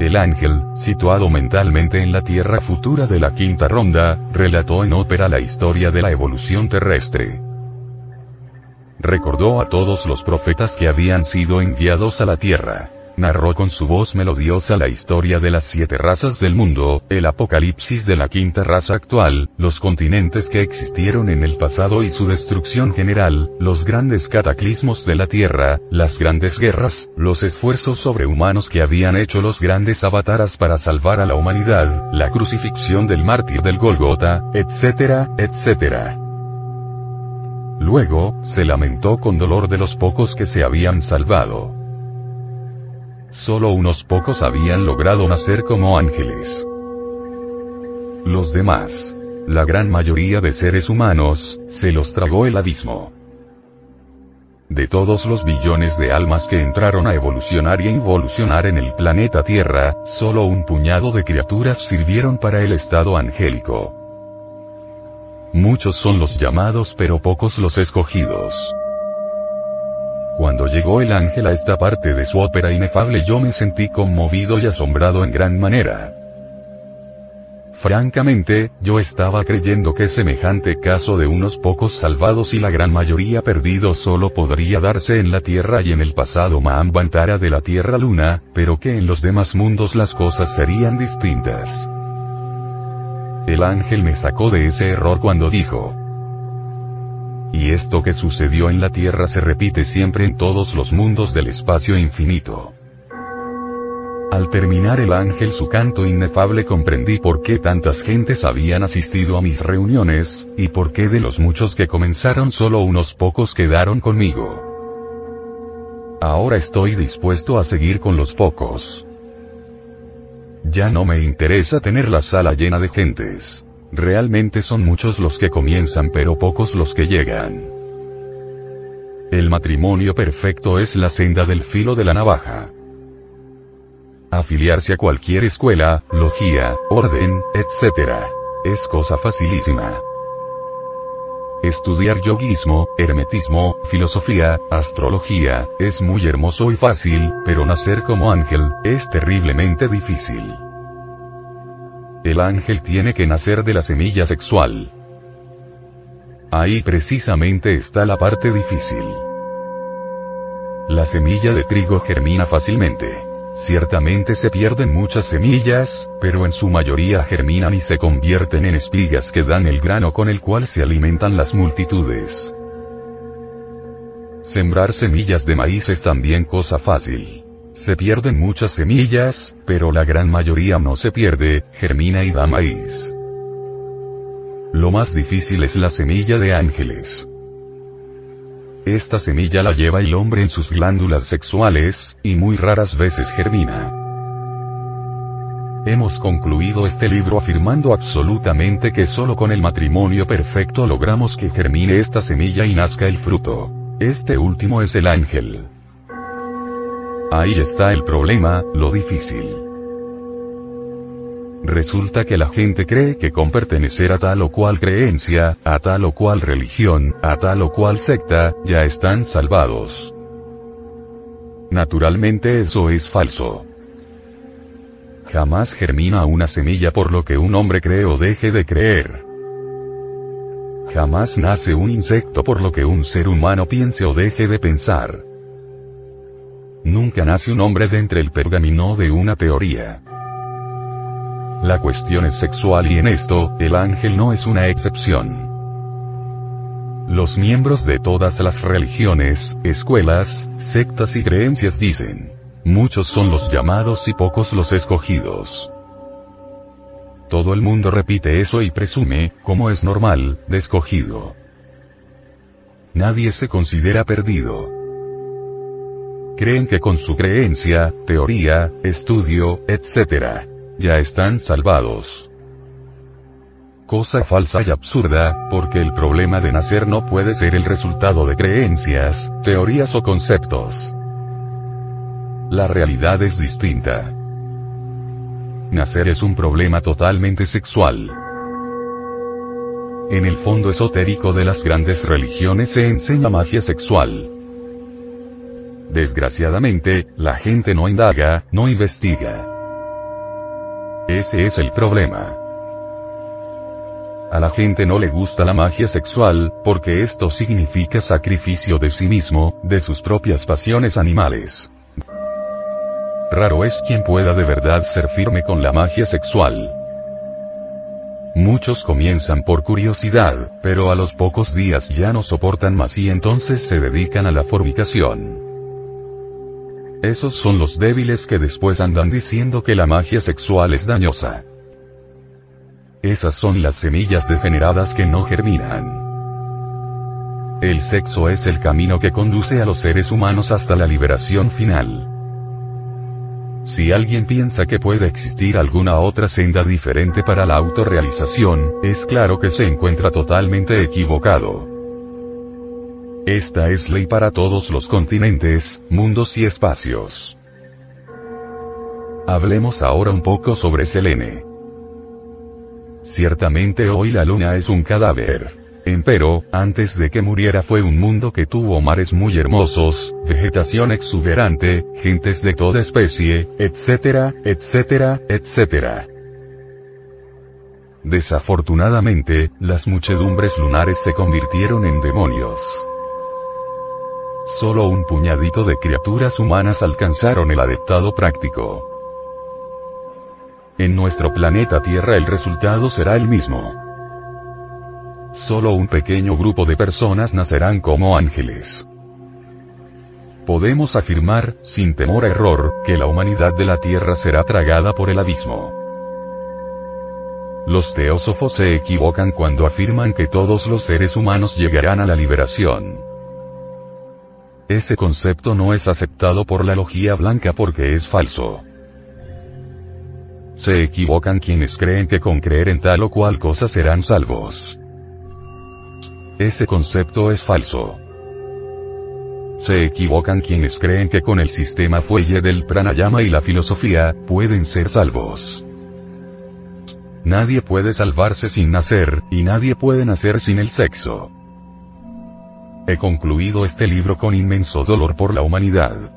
El ángel, situado mentalmente en la Tierra futura de la quinta ronda, relató en ópera la historia de la evolución terrestre. Recordó a todos los profetas que habían sido enviados a la Tierra narró con su voz melodiosa la historia de las siete razas del mundo, el apocalipsis de la quinta raza actual, los continentes que existieron en el pasado y su destrucción general, los grandes cataclismos de la Tierra, las grandes guerras, los esfuerzos sobrehumanos que habían hecho los grandes avataras para salvar a la humanidad, la crucifixión del mártir del Golgota, etcétera, etcétera. Luego, se lamentó con dolor de los pocos que se habían salvado. Solo unos pocos habían logrado nacer como ángeles. Los demás, la gran mayoría de seres humanos, se los tragó el abismo. De todos los billones de almas que entraron a evolucionar y involucionar en el planeta Tierra, solo un puñado de criaturas sirvieron para el estado angélico. Muchos son los llamados pero pocos los escogidos. Cuando llegó el ángel a esta parte de su ópera inefable yo me sentí conmovido y asombrado en gran manera. Francamente, yo estaba creyendo que semejante caso de unos pocos salvados y la gran mayoría perdidos solo podría darse en la Tierra y en el pasado Mahambantara de la Tierra Luna, pero que en los demás mundos las cosas serían distintas. El ángel me sacó de ese error cuando dijo, y esto que sucedió en la Tierra se repite siempre en todos los mundos del espacio infinito. Al terminar el ángel su canto inefable comprendí por qué tantas gentes habían asistido a mis reuniones, y por qué de los muchos que comenzaron solo unos pocos quedaron conmigo. Ahora estoy dispuesto a seguir con los pocos. Ya no me interesa tener la sala llena de gentes. Realmente son muchos los que comienzan pero pocos los que llegan. El matrimonio perfecto es la senda del filo de la navaja. Afiliarse a cualquier escuela, logía, orden, etc. Es cosa facilísima. Estudiar yoguismo, hermetismo, filosofía, astrología, es muy hermoso y fácil, pero nacer como ángel, es terriblemente difícil. El ángel tiene que nacer de la semilla sexual. Ahí precisamente está la parte difícil. La semilla de trigo germina fácilmente. Ciertamente se pierden muchas semillas, pero en su mayoría germinan y se convierten en espigas que dan el grano con el cual se alimentan las multitudes. Sembrar semillas de maíz es también cosa fácil. Se pierden muchas semillas, pero la gran mayoría no se pierde, germina y da maíz. Lo más difícil es la semilla de ángeles. Esta semilla la lleva el hombre en sus glándulas sexuales, y muy raras veces germina. Hemos concluido este libro afirmando absolutamente que solo con el matrimonio perfecto logramos que germine esta semilla y nazca el fruto. Este último es el ángel. Ahí está el problema, lo difícil. Resulta que la gente cree que con pertenecer a tal o cual creencia, a tal o cual religión, a tal o cual secta, ya están salvados. Naturalmente eso es falso. Jamás germina una semilla por lo que un hombre cree o deje de creer. Jamás nace un insecto por lo que un ser humano piense o deje de pensar. Nunca nace un hombre de entre el pergamino de una teoría. La cuestión es sexual y en esto, el ángel no es una excepción. Los miembros de todas las religiones, escuelas, sectas y creencias dicen, muchos son los llamados y pocos los escogidos. Todo el mundo repite eso y presume, como es normal, de escogido. Nadie se considera perdido. Creen que con su creencia, teoría, estudio, etc ya están salvados. Cosa falsa y absurda, porque el problema de nacer no puede ser el resultado de creencias, teorías o conceptos. La realidad es distinta. Nacer es un problema totalmente sexual. En el fondo esotérico de las grandes religiones se enseña magia sexual. Desgraciadamente, la gente no indaga, no investiga. Ese es el problema. A la gente no le gusta la magia sexual, porque esto significa sacrificio de sí mismo, de sus propias pasiones animales. Raro es quien pueda de verdad ser firme con la magia sexual. Muchos comienzan por curiosidad, pero a los pocos días ya no soportan más y entonces se dedican a la fornicación. Esos son los débiles que después andan diciendo que la magia sexual es dañosa. Esas son las semillas degeneradas que no germinan. El sexo es el camino que conduce a los seres humanos hasta la liberación final. Si alguien piensa que puede existir alguna otra senda diferente para la autorrealización, es claro que se encuentra totalmente equivocado. Esta es ley para todos los continentes, mundos y espacios. Hablemos ahora un poco sobre Selene. Ciertamente hoy la luna es un cadáver. Empero, antes de que muriera fue un mundo que tuvo mares muy hermosos, vegetación exuberante, gentes de toda especie, etcétera, etcétera, etcétera. Desafortunadamente, las muchedumbres lunares se convirtieron en demonios. Solo un puñadito de criaturas humanas alcanzaron el adaptado práctico. En nuestro planeta Tierra el resultado será el mismo. Solo un pequeño grupo de personas nacerán como ángeles. Podemos afirmar, sin temor a error, que la humanidad de la Tierra será tragada por el abismo. Los teósofos se equivocan cuando afirman que todos los seres humanos llegarán a la liberación. Este concepto no es aceptado por la logía blanca porque es falso. Se equivocan quienes creen que con creer en tal o cual cosa serán salvos. Este concepto es falso. Se equivocan quienes creen que con el sistema fuelle del pranayama y la filosofía, pueden ser salvos. Nadie puede salvarse sin nacer, y nadie puede nacer sin el sexo. He concluido este libro con inmenso dolor por la humanidad.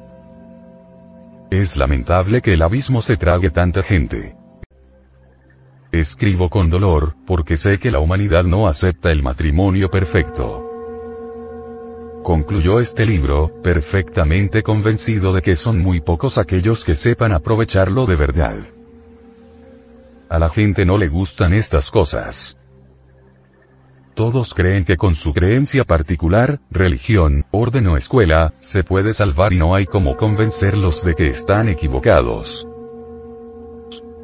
Es lamentable que el abismo se trague tanta gente. Escribo con dolor, porque sé que la humanidad no acepta el matrimonio perfecto. Concluyó este libro, perfectamente convencido de que son muy pocos aquellos que sepan aprovecharlo de verdad. A la gente no le gustan estas cosas. Todos creen que con su creencia particular, religión, orden o escuela, se puede salvar y no hay como convencerlos de que están equivocados.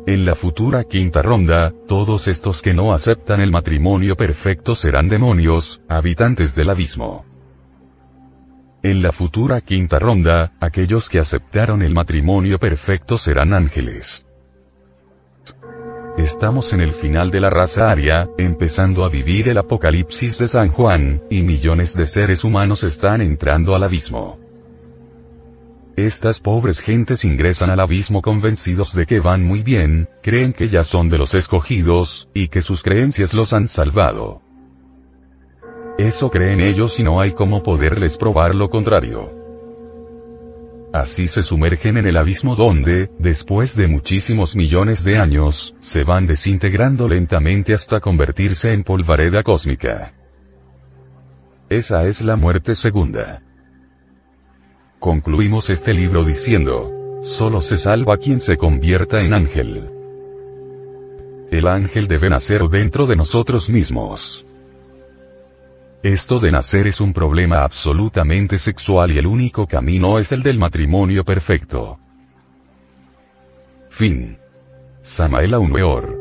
En la futura quinta ronda, todos estos que no aceptan el matrimonio perfecto serán demonios, habitantes del abismo. En la futura quinta ronda, aquellos que aceptaron el matrimonio perfecto serán ángeles. Estamos en el final de la raza aria, empezando a vivir el apocalipsis de San Juan, y millones de seres humanos están entrando al abismo. Estas pobres gentes ingresan al abismo convencidos de que van muy bien, creen que ya son de los escogidos, y que sus creencias los han salvado. Eso creen ellos y no hay como poderles probar lo contrario. Así se sumergen en el abismo donde, después de muchísimos millones de años, se van desintegrando lentamente hasta convertirse en polvareda cósmica. Esa es la muerte segunda. Concluimos este libro diciendo, solo se salva quien se convierta en ángel. El ángel debe nacer dentro de nosotros mismos. Esto de nacer es un problema absolutamente sexual y el único camino es el del matrimonio perfecto. Fin. Samael Weor.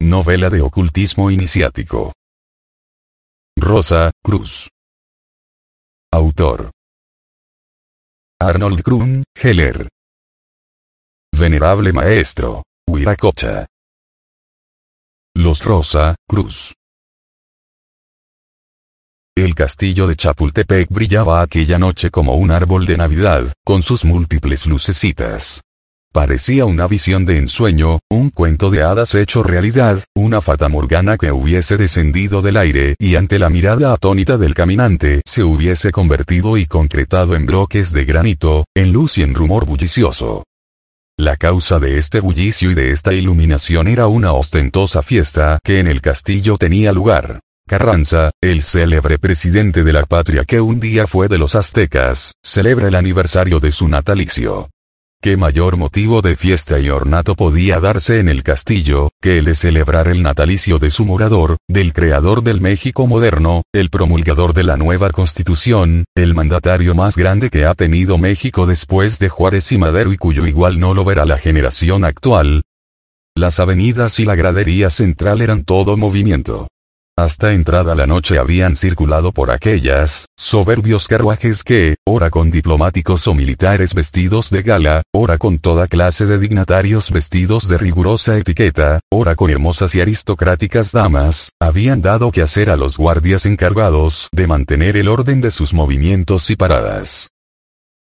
Novela de ocultismo iniciático. Rosa, Cruz. Autor. Arnold Krum, Heller. Venerable Maestro, Huiracocha. Los Rosa, Cruz. El castillo de Chapultepec brillaba aquella noche como un árbol de Navidad, con sus múltiples lucecitas. Parecía una visión de ensueño, un cuento de hadas hecho realidad, una fata morgana que hubiese descendido del aire y ante la mirada atónita del caminante se hubiese convertido y concretado en bloques de granito, en luz y en rumor bullicioso. La causa de este bullicio y de esta iluminación era una ostentosa fiesta que en el castillo tenía lugar. Carranza, el célebre presidente de la patria que un día fue de los aztecas, celebra el aniversario de su natalicio. ¿Qué mayor motivo de fiesta y ornato podía darse en el castillo, que el de celebrar el natalicio de su morador, del creador del México moderno, el promulgador de la nueva constitución, el mandatario más grande que ha tenido México después de Juárez y Madero y cuyo igual no lo verá la generación actual? Las avenidas y la gradería central eran todo movimiento. Hasta entrada la noche habían circulado por aquellas, soberbios carruajes que, ora con diplomáticos o militares vestidos de gala, ora con toda clase de dignatarios vestidos de rigurosa etiqueta, ora con hermosas y aristocráticas damas, habían dado que hacer a los guardias encargados de mantener el orden de sus movimientos y paradas.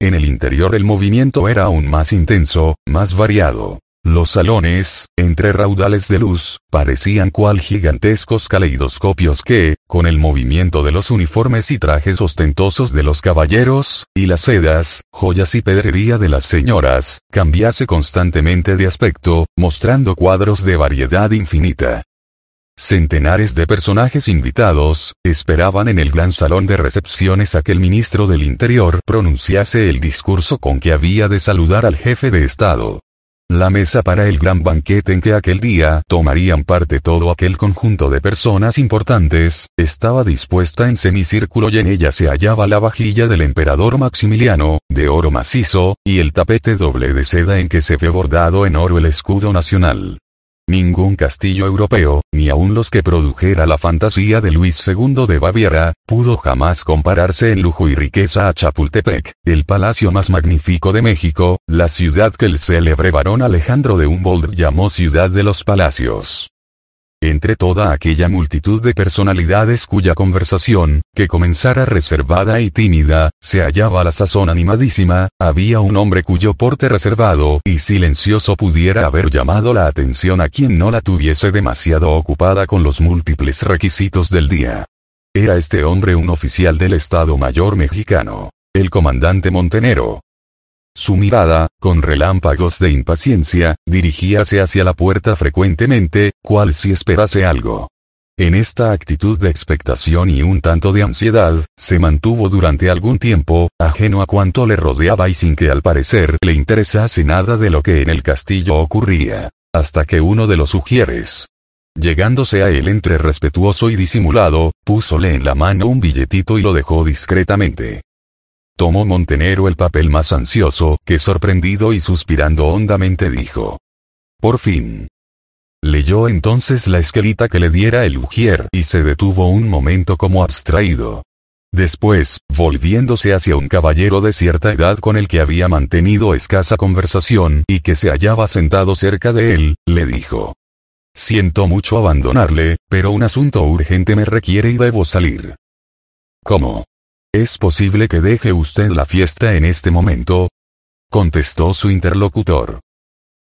En el interior el movimiento era aún más intenso, más variado. Los salones, entre raudales de luz, parecían cual gigantescos caleidoscopios que, con el movimiento de los uniformes y trajes ostentosos de los caballeros, y las sedas, joyas y pedrería de las señoras, cambiase constantemente de aspecto, mostrando cuadros de variedad infinita. Centenares de personajes invitados, esperaban en el gran salón de recepciones a que el ministro del Interior pronunciase el discurso con que había de saludar al jefe de Estado. La mesa para el gran banquete en que aquel día tomarían parte todo aquel conjunto de personas importantes, estaba dispuesta en semicírculo y en ella se hallaba la vajilla del emperador Maximiliano, de oro macizo, y el tapete doble de seda en que se ve bordado en oro el escudo nacional. Ningún castillo europeo, ni aun los que produjera la fantasía de Luis II de Baviera, pudo jamás compararse en lujo y riqueza a Chapultepec, el palacio más magnífico de México, la ciudad que el célebre barón Alejandro de Humboldt llamó ciudad de los palacios. Entre toda aquella multitud de personalidades cuya conversación, que comenzara reservada y tímida, se hallaba a la sazón animadísima, había un hombre cuyo porte reservado y silencioso pudiera haber llamado la atención a quien no la tuviese demasiado ocupada con los múltiples requisitos del día. Era este hombre un oficial del Estado Mayor mexicano, el comandante Montenero, su mirada, con relámpagos de impaciencia, dirigíase hacia la puerta frecuentemente, cual si esperase algo. En esta actitud de expectación y un tanto de ansiedad, se mantuvo durante algún tiempo, ajeno a cuanto le rodeaba y sin que al parecer le interesase nada de lo que en el castillo ocurría, hasta que uno de los sugieres, llegándose a él entre respetuoso y disimulado, púsole en la mano un billetito y lo dejó discretamente. Tomó Montenero el papel más ansioso, que sorprendido y suspirando hondamente dijo. Por fin. Leyó entonces la esquelita que le diera el ujier y se detuvo un momento como abstraído. Después, volviéndose hacia un caballero de cierta edad con el que había mantenido escasa conversación y que se hallaba sentado cerca de él, le dijo. Siento mucho abandonarle, pero un asunto urgente me requiere y debo salir. ¿Cómo? ¿Es posible que deje usted la fiesta en este momento? contestó su interlocutor.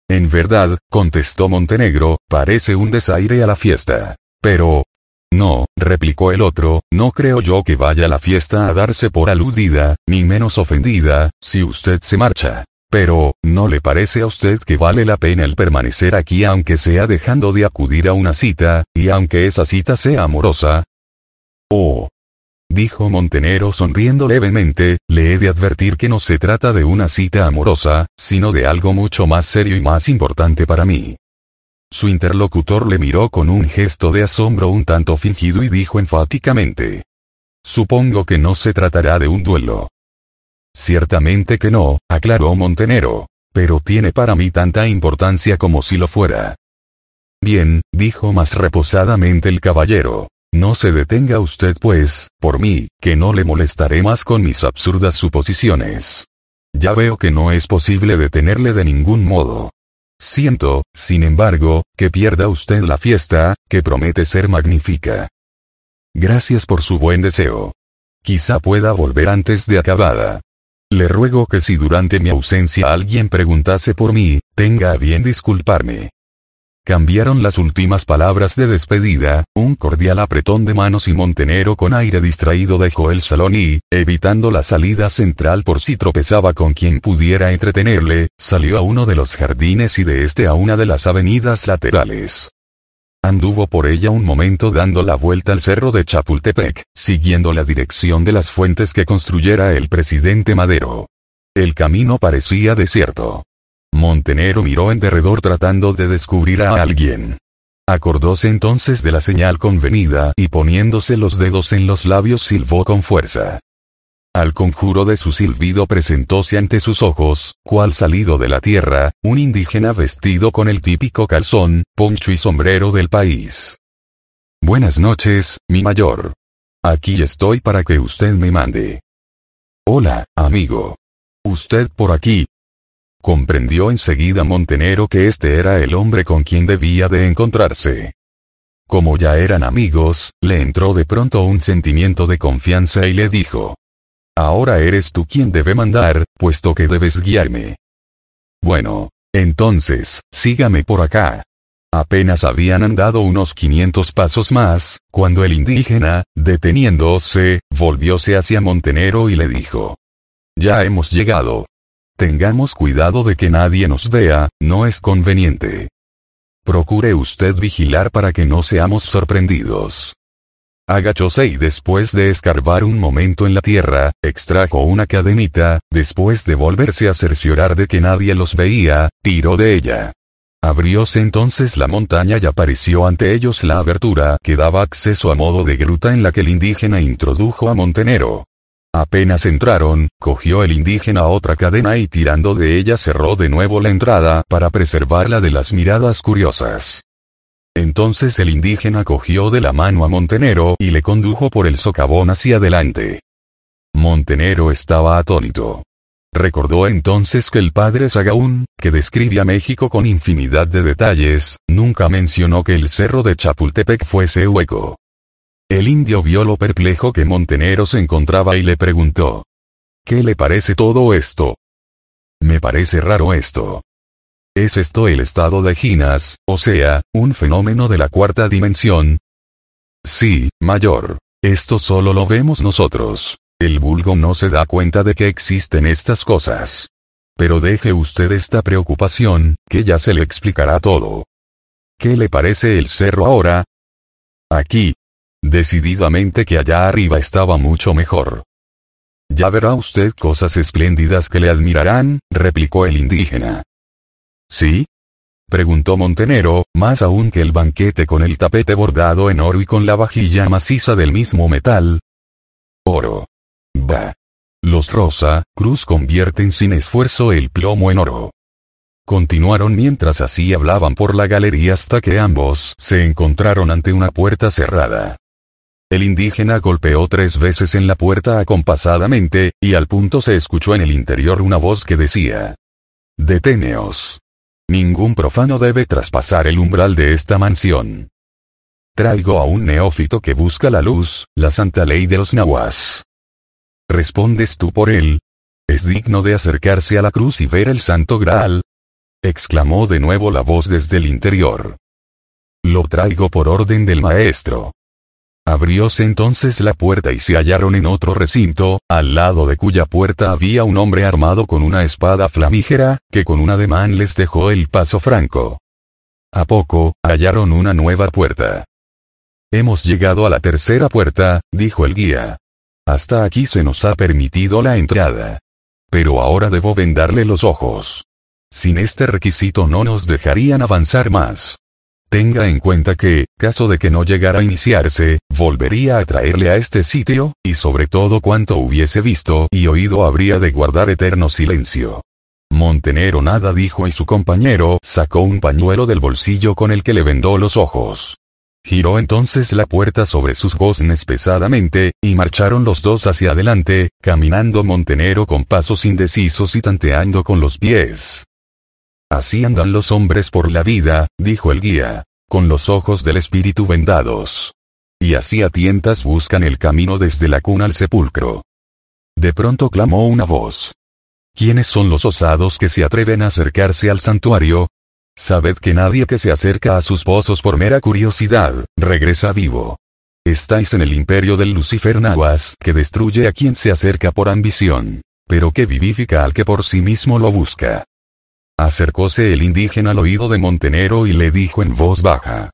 En verdad, contestó Montenegro, parece un desaire a la fiesta. Pero... No, replicó el otro, no creo yo que vaya la fiesta a darse por aludida, ni menos ofendida, si usted se marcha. Pero, ¿no le parece a usted que vale la pena el permanecer aquí aunque sea dejando de acudir a una cita, y aunque esa cita sea amorosa? Oh, dijo Montenero sonriendo levemente, le he de advertir que no se trata de una cita amorosa, sino de algo mucho más serio y más importante para mí. Su interlocutor le miró con un gesto de asombro un tanto fingido y dijo enfáticamente. Supongo que no se tratará de un duelo. Ciertamente que no, aclaró Montenero. Pero tiene para mí tanta importancia como si lo fuera. Bien, dijo más reposadamente el caballero. No se detenga usted pues, por mí, que no le molestaré más con mis absurdas suposiciones. Ya veo que no es posible detenerle de ningún modo. Siento, sin embargo, que pierda usted la fiesta, que promete ser magnífica. Gracias por su buen deseo. Quizá pueda volver antes de acabada. Le ruego que si durante mi ausencia alguien preguntase por mí, tenga a bien disculparme. Cambiaron las últimas palabras de despedida, un cordial apretón de manos y Montenero con aire distraído dejó el salón y, evitando la salida central por si tropezaba con quien pudiera entretenerle, salió a uno de los jardines y de este a una de las avenidas laterales. Anduvo por ella un momento dando la vuelta al cerro de Chapultepec, siguiendo la dirección de las fuentes que construyera el presidente Madero. El camino parecía desierto. Montenero miró en derredor tratando de descubrir a alguien. Acordóse entonces de la señal convenida y poniéndose los dedos en los labios silbó con fuerza. Al conjuro de su silbido presentóse ante sus ojos, cual salido de la tierra, un indígena vestido con el típico calzón, poncho y sombrero del país. Buenas noches, mi mayor. Aquí estoy para que usted me mande. Hola, amigo. Usted por aquí, Comprendió enseguida Montenero que este era el hombre con quien debía de encontrarse. Como ya eran amigos, le entró de pronto un sentimiento de confianza y le dijo. Ahora eres tú quien debe mandar, puesto que debes guiarme. Bueno, Entonces, sígame por acá. Apenas habían andado unos 500 pasos más, cuando el indígena, deteniéndose, volvióse hacia Montenero y le dijo. Ya hemos llegado. Tengamos cuidado de que nadie nos vea, no es conveniente. Procure usted vigilar para que no seamos sorprendidos. Agachóse y después de escarbar un momento en la tierra, extrajo una cadenita, después de volverse a cerciorar de que nadie los veía, tiró de ella. Abrióse entonces la montaña y apareció ante ellos la abertura que daba acceso a modo de gruta en la que el indígena introdujo a Montenero. Apenas entraron, cogió el indígena otra cadena y tirando de ella cerró de nuevo la entrada para preservarla de las miradas curiosas. Entonces el indígena cogió de la mano a Montenero y le condujo por el socavón hacia adelante. Montenero estaba atónito. Recordó entonces que el padre Sagaún, que describe a México con infinidad de detalles, nunca mencionó que el cerro de Chapultepec fuese hueco. El indio vio lo perplejo que Montenero se encontraba y le preguntó. ¿Qué le parece todo esto? Me parece raro esto. ¿Es esto el estado de Ginas, o sea, un fenómeno de la cuarta dimensión? Sí, mayor. Esto solo lo vemos nosotros. El vulgo no se da cuenta de que existen estas cosas. Pero deje usted esta preocupación, que ya se le explicará todo. ¿Qué le parece el cerro ahora? Aquí. Decididamente que allá arriba estaba mucho mejor. Ya verá usted cosas espléndidas que le admirarán, replicó el indígena. ¿Sí? preguntó Montenero, más aún que el banquete con el tapete bordado en oro y con la vajilla maciza del mismo metal. Oro. Bah. Los Rosa, Cruz convierten sin esfuerzo el plomo en oro. Continuaron mientras así hablaban por la galería hasta que ambos se encontraron ante una puerta cerrada. El indígena golpeó tres veces en la puerta acompasadamente, y al punto se escuchó en el interior una voz que decía. Deteneos. Ningún profano debe traspasar el umbral de esta mansión. Traigo a un neófito que busca la luz, la santa ley de los nahuas. ¿Respondes tú por él? ¿Es digno de acercarse a la cruz y ver el santo Graal? exclamó de nuevo la voz desde el interior. Lo traigo por orden del maestro. Abrióse entonces la puerta y se hallaron en otro recinto, al lado de cuya puerta había un hombre armado con una espada flamígera, que con un ademán les dejó el paso franco. A poco, hallaron una nueva puerta. Hemos llegado a la tercera puerta, dijo el guía. Hasta aquí se nos ha permitido la entrada. Pero ahora debo vendarle los ojos. Sin este requisito no nos dejarían avanzar más. Tenga en cuenta que, caso de que no llegara a iniciarse, volvería a traerle a este sitio, y sobre todo cuanto hubiese visto y oído habría de guardar eterno silencio. Montenero nada dijo y su compañero sacó un pañuelo del bolsillo con el que le vendó los ojos. Giró entonces la puerta sobre sus goznes pesadamente, y marcharon los dos hacia adelante, caminando Montenero con pasos indecisos y tanteando con los pies. Así andan los hombres por la vida, dijo el guía, con los ojos del espíritu vendados. Y así a tientas buscan el camino desde la cuna al sepulcro. De pronto clamó una voz. ¿Quiénes son los osados que se atreven a acercarse al santuario? Sabed que nadie que se acerca a sus pozos por mera curiosidad, regresa vivo. Estáis en el imperio del Lucifer Nahuas, que destruye a quien se acerca por ambición, pero que vivifica al que por sí mismo lo busca. Acercóse el indígena al oído de Montenero y le dijo en voz baja.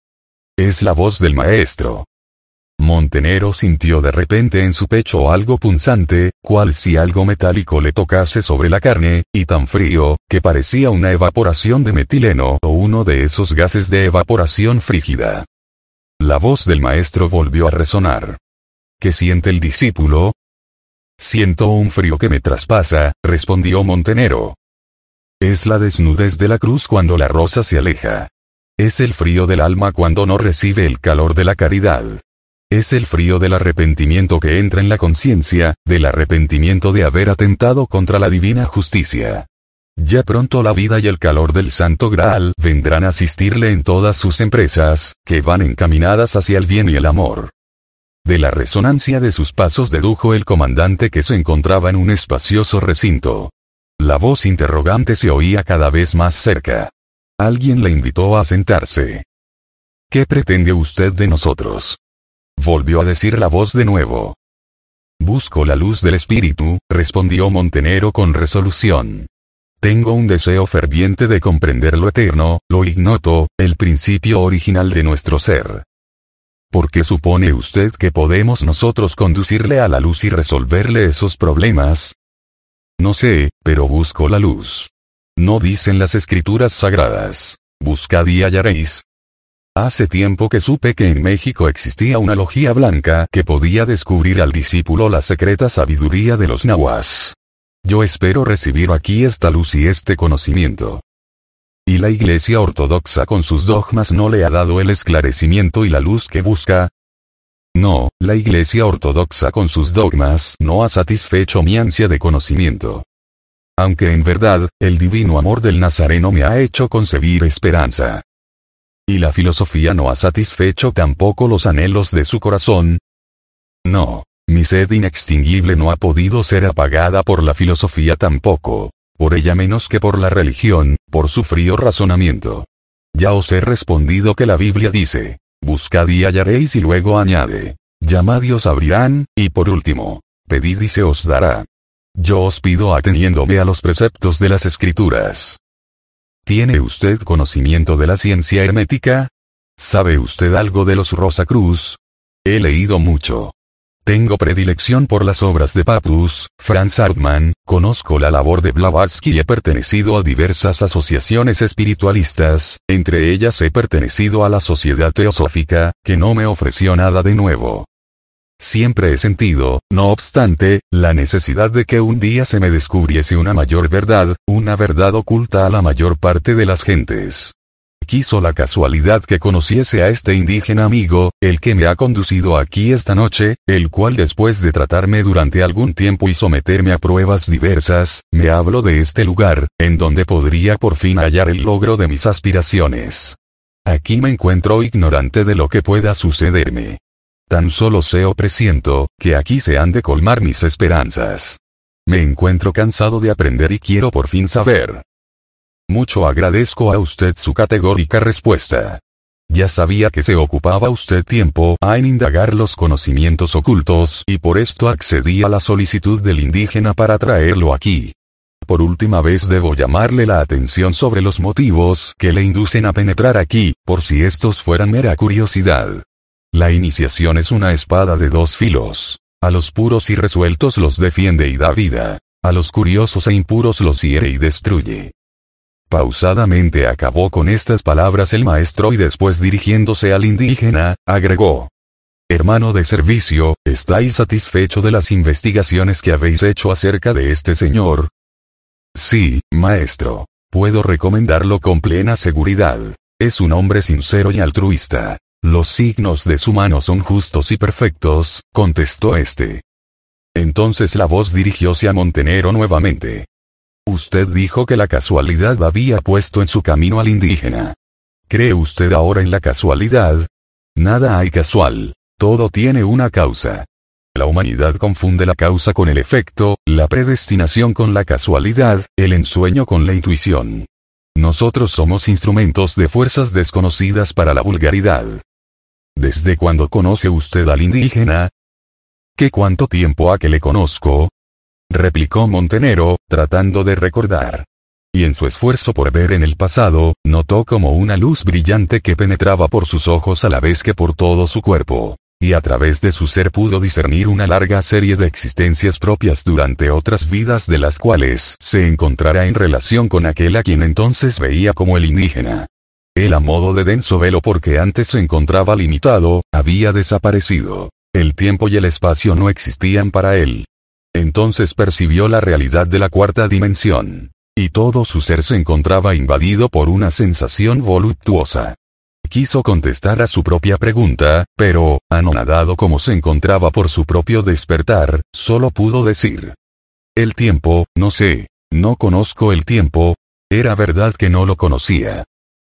Es la voz del maestro. Montenero sintió de repente en su pecho algo punzante, cual si algo metálico le tocase sobre la carne, y tan frío, que parecía una evaporación de metileno o uno de esos gases de evaporación frígida. La voz del maestro volvió a resonar. ¿Qué siente el discípulo? Siento un frío que me traspasa, respondió Montenero. Es la desnudez de la cruz cuando la rosa se aleja. Es el frío del alma cuando no recibe el calor de la caridad. Es el frío del arrepentimiento que entra en la conciencia, del arrepentimiento de haber atentado contra la divina justicia. Ya pronto la vida y el calor del Santo Graal vendrán a asistirle en todas sus empresas, que van encaminadas hacia el bien y el amor. De la resonancia de sus pasos dedujo el comandante que se encontraba en un espacioso recinto. La voz interrogante se oía cada vez más cerca. Alguien le invitó a sentarse. ¿Qué pretende usted de nosotros? Volvió a decir la voz de nuevo. Busco la luz del espíritu, respondió Montenero con resolución. Tengo un deseo ferviente de comprender lo eterno, lo ignoto, el principio original de nuestro ser. ¿Por qué supone usted que podemos nosotros conducirle a la luz y resolverle esos problemas? No sé, pero busco la luz. No dicen las escrituras sagradas. Buscad y hallaréis. Hace tiempo que supe que en México existía una logía blanca que podía descubrir al discípulo la secreta sabiduría de los nahuas. Yo espero recibir aquí esta luz y este conocimiento. ¿Y la Iglesia Ortodoxa con sus dogmas no le ha dado el esclarecimiento y la luz que busca? No, la Iglesia Ortodoxa con sus dogmas no ha satisfecho mi ansia de conocimiento. Aunque en verdad, el divino amor del Nazareno me ha hecho concebir esperanza. ¿Y la filosofía no ha satisfecho tampoco los anhelos de su corazón? No, mi sed inextinguible no ha podido ser apagada por la filosofía tampoco, por ella menos que por la religión, por su frío razonamiento. Ya os he respondido que la Biblia dice, buscad y hallaréis y luego añade, llamad y os abrirán, y por último, pedid y se os dará. Yo os pido ateniéndome a los preceptos de las escrituras. ¿Tiene usted conocimiento de la ciencia hermética? ¿Sabe usted algo de los Rosacruz? He leído mucho. Tengo predilección por las obras de Papus, Franz Hartmann, conozco la labor de Blavatsky y he pertenecido a diversas asociaciones espiritualistas, entre ellas he pertenecido a la Sociedad Teosófica, que no me ofreció nada de nuevo. Siempre he sentido, no obstante, la necesidad de que un día se me descubriese una mayor verdad, una verdad oculta a la mayor parte de las gentes. Quiso la casualidad que conociese a este indígena amigo, el que me ha conducido aquí esta noche, el cual después de tratarme durante algún tiempo y someterme a pruebas diversas, me habló de este lugar, en donde podría por fin hallar el logro de mis aspiraciones. Aquí me encuentro ignorante de lo que pueda sucederme. Tan solo sé o presiento, que aquí se han de colmar mis esperanzas. Me encuentro cansado de aprender y quiero por fin saber. Mucho agradezco a usted su categórica respuesta. Ya sabía que se ocupaba usted tiempo a en indagar los conocimientos ocultos y por esto accedí a la solicitud del indígena para traerlo aquí. Por última vez debo llamarle la atención sobre los motivos que le inducen a penetrar aquí, por si estos fueran mera curiosidad. La iniciación es una espada de dos filos. A los puros y resueltos los defiende y da vida. A los curiosos e impuros los hiere y destruye. Pausadamente acabó con estas palabras el maestro y después dirigiéndose al indígena, agregó. Hermano de servicio, ¿estáis satisfecho de las investigaciones que habéis hecho acerca de este señor? Sí, maestro. Puedo recomendarlo con plena seguridad. Es un hombre sincero y altruista. Los signos de su mano son justos y perfectos, contestó este. Entonces la voz dirigióse a Montenero nuevamente. Usted dijo que la casualidad había puesto en su camino al indígena. ¿Cree usted ahora en la casualidad? Nada hay casual. Todo tiene una causa. La humanidad confunde la causa con el efecto, la predestinación con la casualidad, el ensueño con la intuición. Nosotros somos instrumentos de fuerzas desconocidas para la vulgaridad. ¿Desde cuándo conoce usted al indígena? ¿Qué cuánto tiempo ha que le conozco? Replicó Montenero, tratando de recordar. Y en su esfuerzo por ver en el pasado, notó como una luz brillante que penetraba por sus ojos a la vez que por todo su cuerpo. Y a través de su ser pudo discernir una larga serie de existencias propias durante otras vidas de las cuales se encontrará en relación con aquel a quien entonces veía como el indígena. El a modo de denso velo porque antes se encontraba limitado, había desaparecido. El tiempo y el espacio no existían para él. Entonces percibió la realidad de la cuarta dimensión. Y todo su ser se encontraba invadido por una sensación voluptuosa. Quiso contestar a su propia pregunta, pero, anonadado como se encontraba por su propio despertar, solo pudo decir. El tiempo, no sé, no conozco el tiempo. Era verdad que no lo conocía.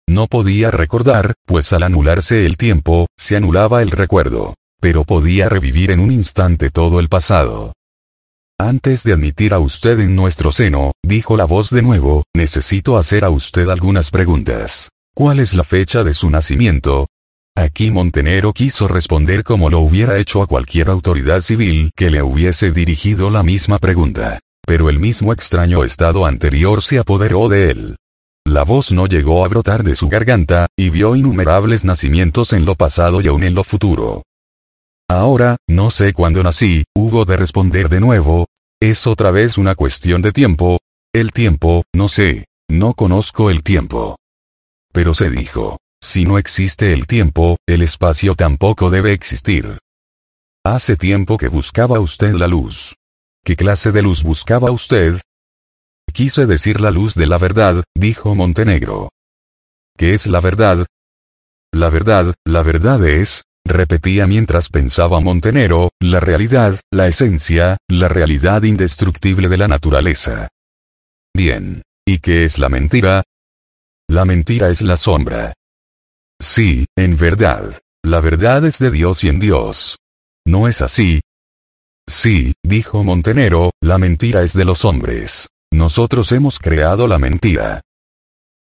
No podía recordar, pues al anularse el tiempo, se anulaba el recuerdo. Pero podía revivir en un instante todo el pasado. Antes de admitir a usted en nuestro seno, dijo la voz de nuevo, necesito hacer a usted algunas preguntas. ¿Cuál es la fecha de su nacimiento? Aquí Montenero quiso responder como lo hubiera hecho a cualquier autoridad civil que le hubiese dirigido la misma pregunta. Pero el mismo extraño estado anterior se apoderó de él. La voz no llegó a brotar de su garganta, y vio innumerables nacimientos en lo pasado y aún en lo futuro. Ahora, no sé cuándo nací, hubo de responder de nuevo. Es otra vez una cuestión de tiempo. El tiempo, no sé. No conozco el tiempo. Pero se dijo. Si no existe el tiempo, el espacio tampoco debe existir. Hace tiempo que buscaba usted la luz. ¿Qué clase de luz buscaba usted? Quise decir la luz de la verdad, dijo Montenegro. ¿Qué es la verdad? La verdad, la verdad es, repetía mientras pensaba Montenegro, la realidad, la esencia, la realidad indestructible de la naturaleza. Bien. ¿Y qué es la mentira? La mentira es la sombra. Sí, en verdad. La verdad es de Dios y en Dios. ¿No es así? Sí, dijo Montenero, la mentira es de los hombres. Nosotros hemos creado la mentira.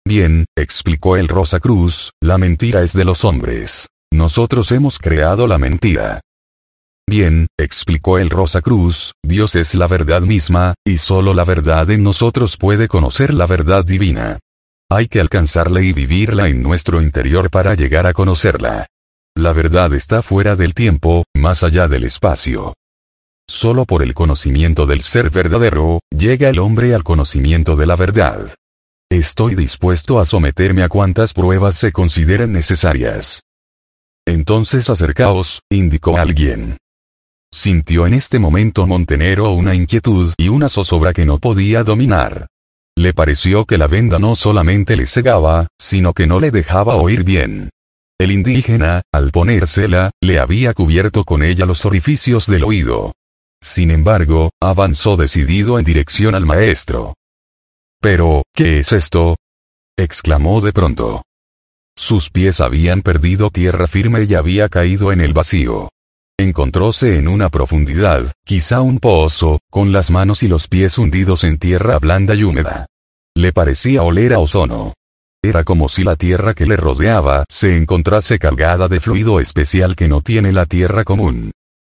Bien, explicó el Rosa Cruz, la mentira es de los hombres. Nosotros hemos creado la mentira. Bien, explicó el Rosa Cruz, Dios es la verdad misma, y solo la verdad en nosotros puede conocer la verdad divina. Hay que alcanzarla y vivirla en nuestro interior para llegar a conocerla. La verdad está fuera del tiempo, más allá del espacio. Solo por el conocimiento del ser verdadero, llega el hombre al conocimiento de la verdad. Estoy dispuesto a someterme a cuantas pruebas se consideren necesarias. Entonces acercaos, indicó alguien. Sintió en este momento Montenero una inquietud y una zozobra que no podía dominar. Le pareció que la venda no solamente le cegaba, sino que no le dejaba oír bien. El indígena, al ponérsela, le había cubierto con ella los orificios del oído. Sin embargo, avanzó decidido en dirección al maestro. Pero, ¿qué es esto? exclamó de pronto. Sus pies habían perdido tierra firme y había caído en el vacío. Encontróse en una profundidad, quizá un pozo, con las manos y los pies hundidos en tierra blanda y húmeda. Le parecía oler a ozono. Era como si la tierra que le rodeaba se encontrase cargada de fluido especial que no tiene la tierra común.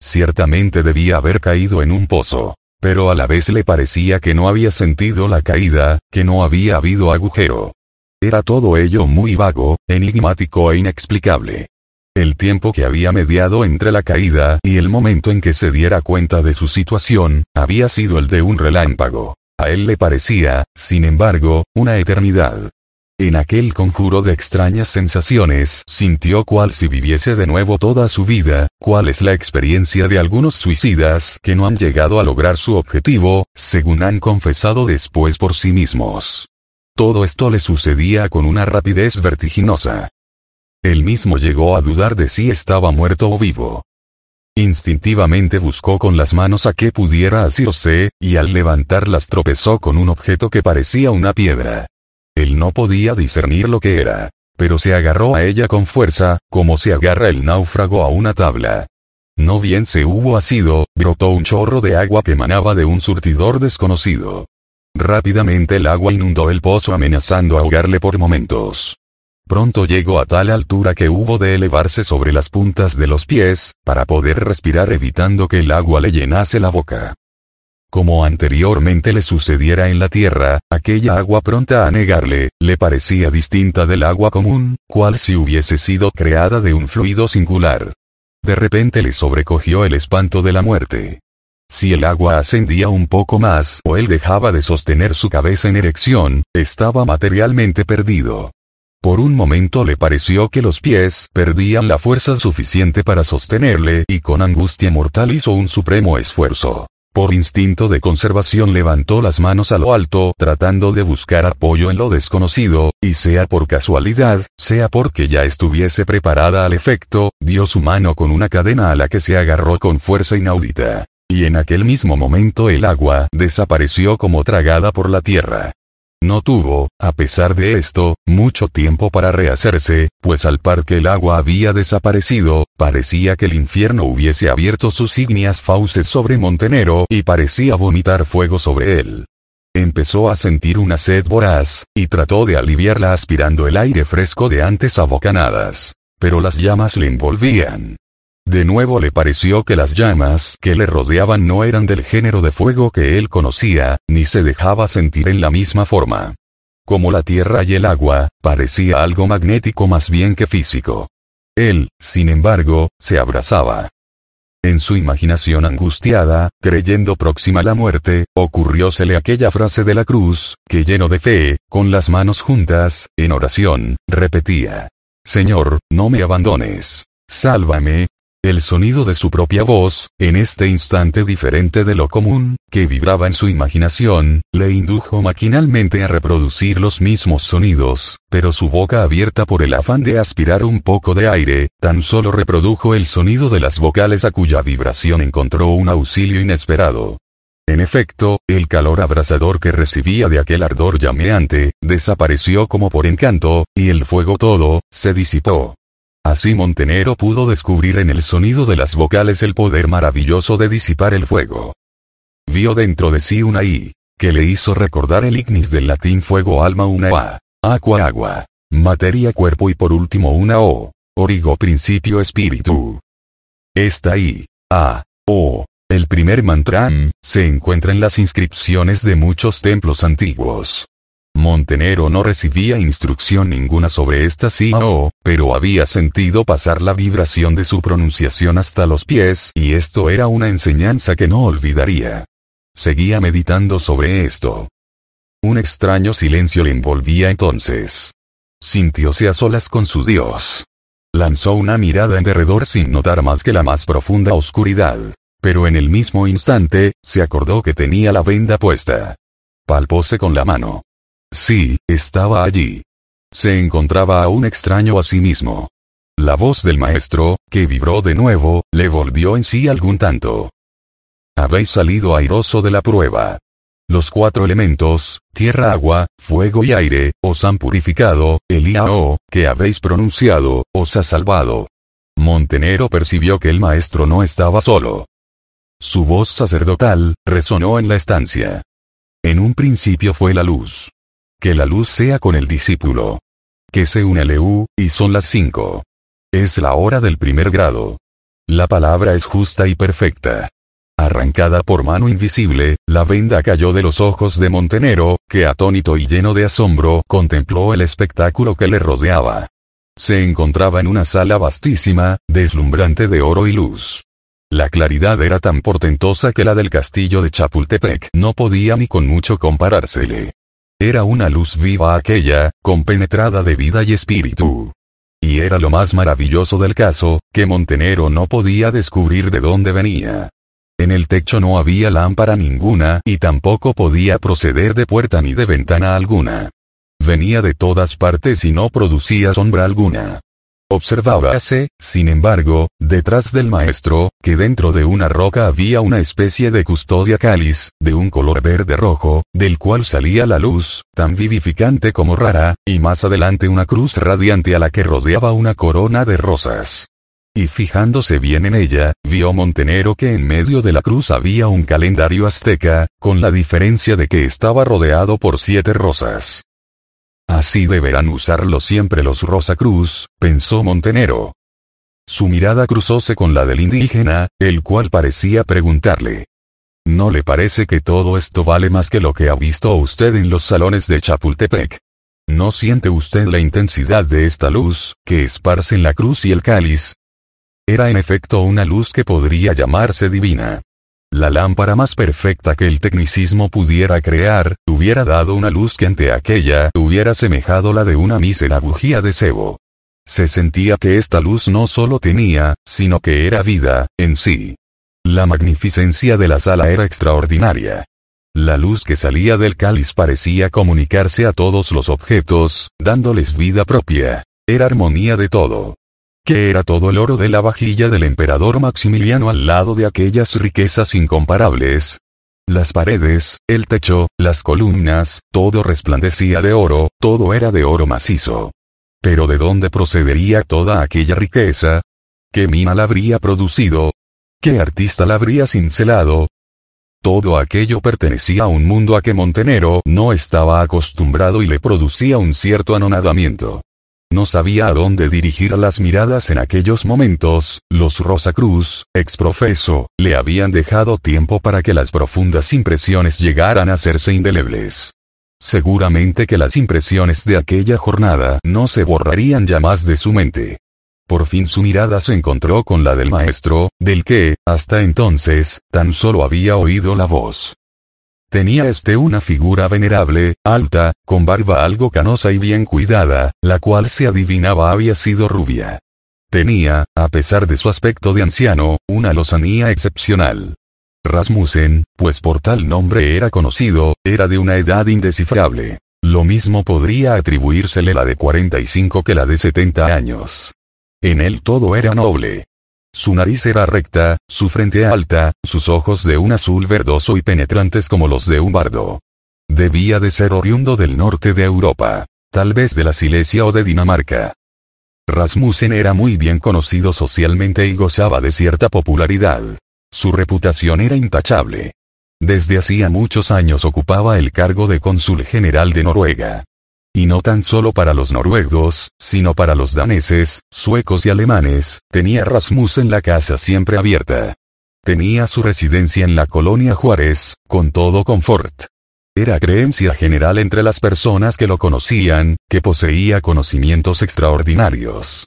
Ciertamente debía haber caído en un pozo. Pero a la vez le parecía que no había sentido la caída, que no había habido agujero. Era todo ello muy vago, enigmático e inexplicable. El tiempo que había mediado entre la caída y el momento en que se diera cuenta de su situación, había sido el de un relámpago. A él le parecía, sin embargo, una eternidad. En aquel conjuro de extrañas sensaciones, sintió cual si viviese de nuevo toda su vida, cuál es la experiencia de algunos suicidas que no han llegado a lograr su objetivo, según han confesado después por sí mismos. Todo esto le sucedía con una rapidez vertiginosa. Él mismo llegó a dudar de si estaba muerto o vivo. Instintivamente buscó con las manos a qué pudiera asirse, y al levantarlas tropezó con un objeto que parecía una piedra. Él no podía discernir lo que era, pero se agarró a ella con fuerza, como se agarra el náufrago a una tabla. No bien se hubo asido, brotó un chorro de agua que emanaba de un surtidor desconocido. Rápidamente el agua inundó el pozo amenazando ahogarle por momentos. Pronto llegó a tal altura que hubo de elevarse sobre las puntas de los pies, para poder respirar evitando que el agua le llenase la boca. Como anteriormente le sucediera en la tierra, aquella agua pronta a negarle, le parecía distinta del agua común, cual si hubiese sido creada de un fluido singular. De repente le sobrecogió el espanto de la muerte. Si el agua ascendía un poco más o él dejaba de sostener su cabeza en erección, estaba materialmente perdido. Por un momento le pareció que los pies perdían la fuerza suficiente para sostenerle y con angustia mortal hizo un supremo esfuerzo. Por instinto de conservación levantó las manos a lo alto tratando de buscar apoyo en lo desconocido, y sea por casualidad, sea porque ya estuviese preparada al efecto, dio su mano con una cadena a la que se agarró con fuerza inaudita. Y en aquel mismo momento el agua desapareció como tragada por la tierra. No tuvo, a pesar de esto, mucho tiempo para rehacerse, pues al par que el agua había desaparecido, parecía que el infierno hubiese abierto sus ígneas fauces sobre Montenero y parecía vomitar fuego sobre él. Empezó a sentir una sed voraz, y trató de aliviarla aspirando el aire fresco de antes a bocanadas. Pero las llamas le envolvían. De nuevo le pareció que las llamas que le rodeaban no eran del género de fuego que él conocía, ni se dejaba sentir en la misma forma. Como la tierra y el agua, parecía algo magnético más bien que físico. Él, sin embargo, se abrazaba. En su imaginación angustiada, creyendo próxima la muerte, ocurriósele aquella frase de la cruz, que lleno de fe, con las manos juntas, en oración, repetía. Señor, no me abandones. Sálvame, el sonido de su propia voz, en este instante diferente de lo común, que vibraba en su imaginación, le indujo maquinalmente a reproducir los mismos sonidos, pero su boca abierta por el afán de aspirar un poco de aire, tan solo reprodujo el sonido de las vocales a cuya vibración encontró un auxilio inesperado. En efecto, el calor abrasador que recibía de aquel ardor llameante, desapareció como por encanto, y el fuego todo, se disipó. Así Montenero pudo descubrir en el sonido de las vocales el poder maravilloso de disipar el fuego. Vio dentro de sí una I, que le hizo recordar el ignis del latín fuego alma una A, aqua agua, materia cuerpo y por último una O, origo principio espíritu. Esta I, A, O, el primer mantra, se encuentra en las inscripciones de muchos templos antiguos. Montenero no recibía instrucción ninguna sobre esta sí o, pero había sentido pasar la vibración de su pronunciación hasta los pies y esto era una enseñanza que no olvidaría. Seguía meditando sobre esto. Un extraño silencio le envolvía entonces. Sintióse a solas con su Dios. Lanzó una mirada en derredor sin notar más que la más profunda oscuridad. Pero en el mismo instante, se acordó que tenía la venda puesta. Palpóse con la mano. Sí, estaba allí. Se encontraba aún extraño a sí mismo. La voz del maestro, que vibró de nuevo, le volvió en sí algún tanto. Habéis salido airoso de la prueba. Los cuatro elementos, tierra, agua, fuego y aire, os han purificado, el IAO, que habéis pronunciado, os ha salvado. Montenero percibió que el maestro no estaba solo. Su voz sacerdotal, resonó en la estancia. En un principio fue la luz. Que la luz sea con el discípulo. Que se une Leú, y son las cinco. Es la hora del primer grado. La palabra es justa y perfecta. Arrancada por mano invisible, la venda cayó de los ojos de Montenero, que atónito y lleno de asombro contempló el espectáculo que le rodeaba. Se encontraba en una sala vastísima, deslumbrante de oro y luz. La claridad era tan portentosa que la del castillo de Chapultepec no podía ni con mucho comparársele. Era una luz viva aquella, compenetrada de vida y espíritu. Y era lo más maravilloso del caso, que Montenero no podía descubrir de dónde venía. En el techo no había lámpara ninguna y tampoco podía proceder de puerta ni de ventana alguna. Venía de todas partes y no producía sombra alguna. Observábase, sin embargo, detrás del maestro, que dentro de una roca había una especie de custodia cáliz, de un color verde rojo, del cual salía la luz, tan vivificante como rara, y más adelante una cruz radiante a la que rodeaba una corona de rosas. Y fijándose bien en ella, vio Montenero que en medio de la cruz había un calendario azteca, con la diferencia de que estaba rodeado por siete rosas. Así deberán usarlo siempre los Rosacruz, pensó Montenero. Su mirada cruzóse con la del indígena, el cual parecía preguntarle. ¿No le parece que todo esto vale más que lo que ha visto usted en los salones de Chapultepec? ¿No siente usted la intensidad de esta luz, que esparce la cruz y el cáliz? Era en efecto una luz que podría llamarse divina. La lámpara más perfecta que el tecnicismo pudiera crear, hubiera dado una luz que ante aquella hubiera semejado la de una mísera bujía de cebo. Se sentía que esta luz no solo tenía, sino que era vida, en sí. La magnificencia de la sala era extraordinaria. La luz que salía del cáliz parecía comunicarse a todos los objetos, dándoles vida propia. Era armonía de todo que era todo el oro de la vajilla del emperador Maximiliano al lado de aquellas riquezas incomparables. Las paredes, el techo, las columnas, todo resplandecía de oro, todo era de oro macizo. Pero ¿de dónde procedería toda aquella riqueza? ¿Qué mina la habría producido? ¿Qué artista la habría cincelado? Todo aquello pertenecía a un mundo a que Montenero no estaba acostumbrado y le producía un cierto anonadamiento. No sabía a dónde dirigir las miradas en aquellos momentos, los Rosacruz, exprofeso, le habían dejado tiempo para que las profundas impresiones llegaran a hacerse indelebles. Seguramente que las impresiones de aquella jornada no se borrarían ya más de su mente. Por fin su mirada se encontró con la del maestro, del que, hasta entonces, tan solo había oído la voz. Tenía este una figura venerable, alta, con barba algo canosa y bien cuidada, la cual se adivinaba había sido rubia. Tenía, a pesar de su aspecto de anciano, una lozanía excepcional. Rasmussen, pues por tal nombre era conocido, era de una edad indescifrable. Lo mismo podría atribuírsele la de 45 que la de 70 años. En él todo era noble. Su nariz era recta, su frente alta, sus ojos de un azul verdoso y penetrantes como los de un bardo. Debía de ser oriundo del norte de Europa, tal vez de la Silesia o de Dinamarca. Rasmussen era muy bien conocido socialmente y gozaba de cierta popularidad. Su reputación era intachable. Desde hacía muchos años ocupaba el cargo de cónsul general de Noruega. Y no tan solo para los noruegos, sino para los daneses, suecos y alemanes, tenía Rasmussen la casa siempre abierta. Tenía su residencia en la colonia Juárez, con todo confort. Era creencia general entre las personas que lo conocían, que poseía conocimientos extraordinarios.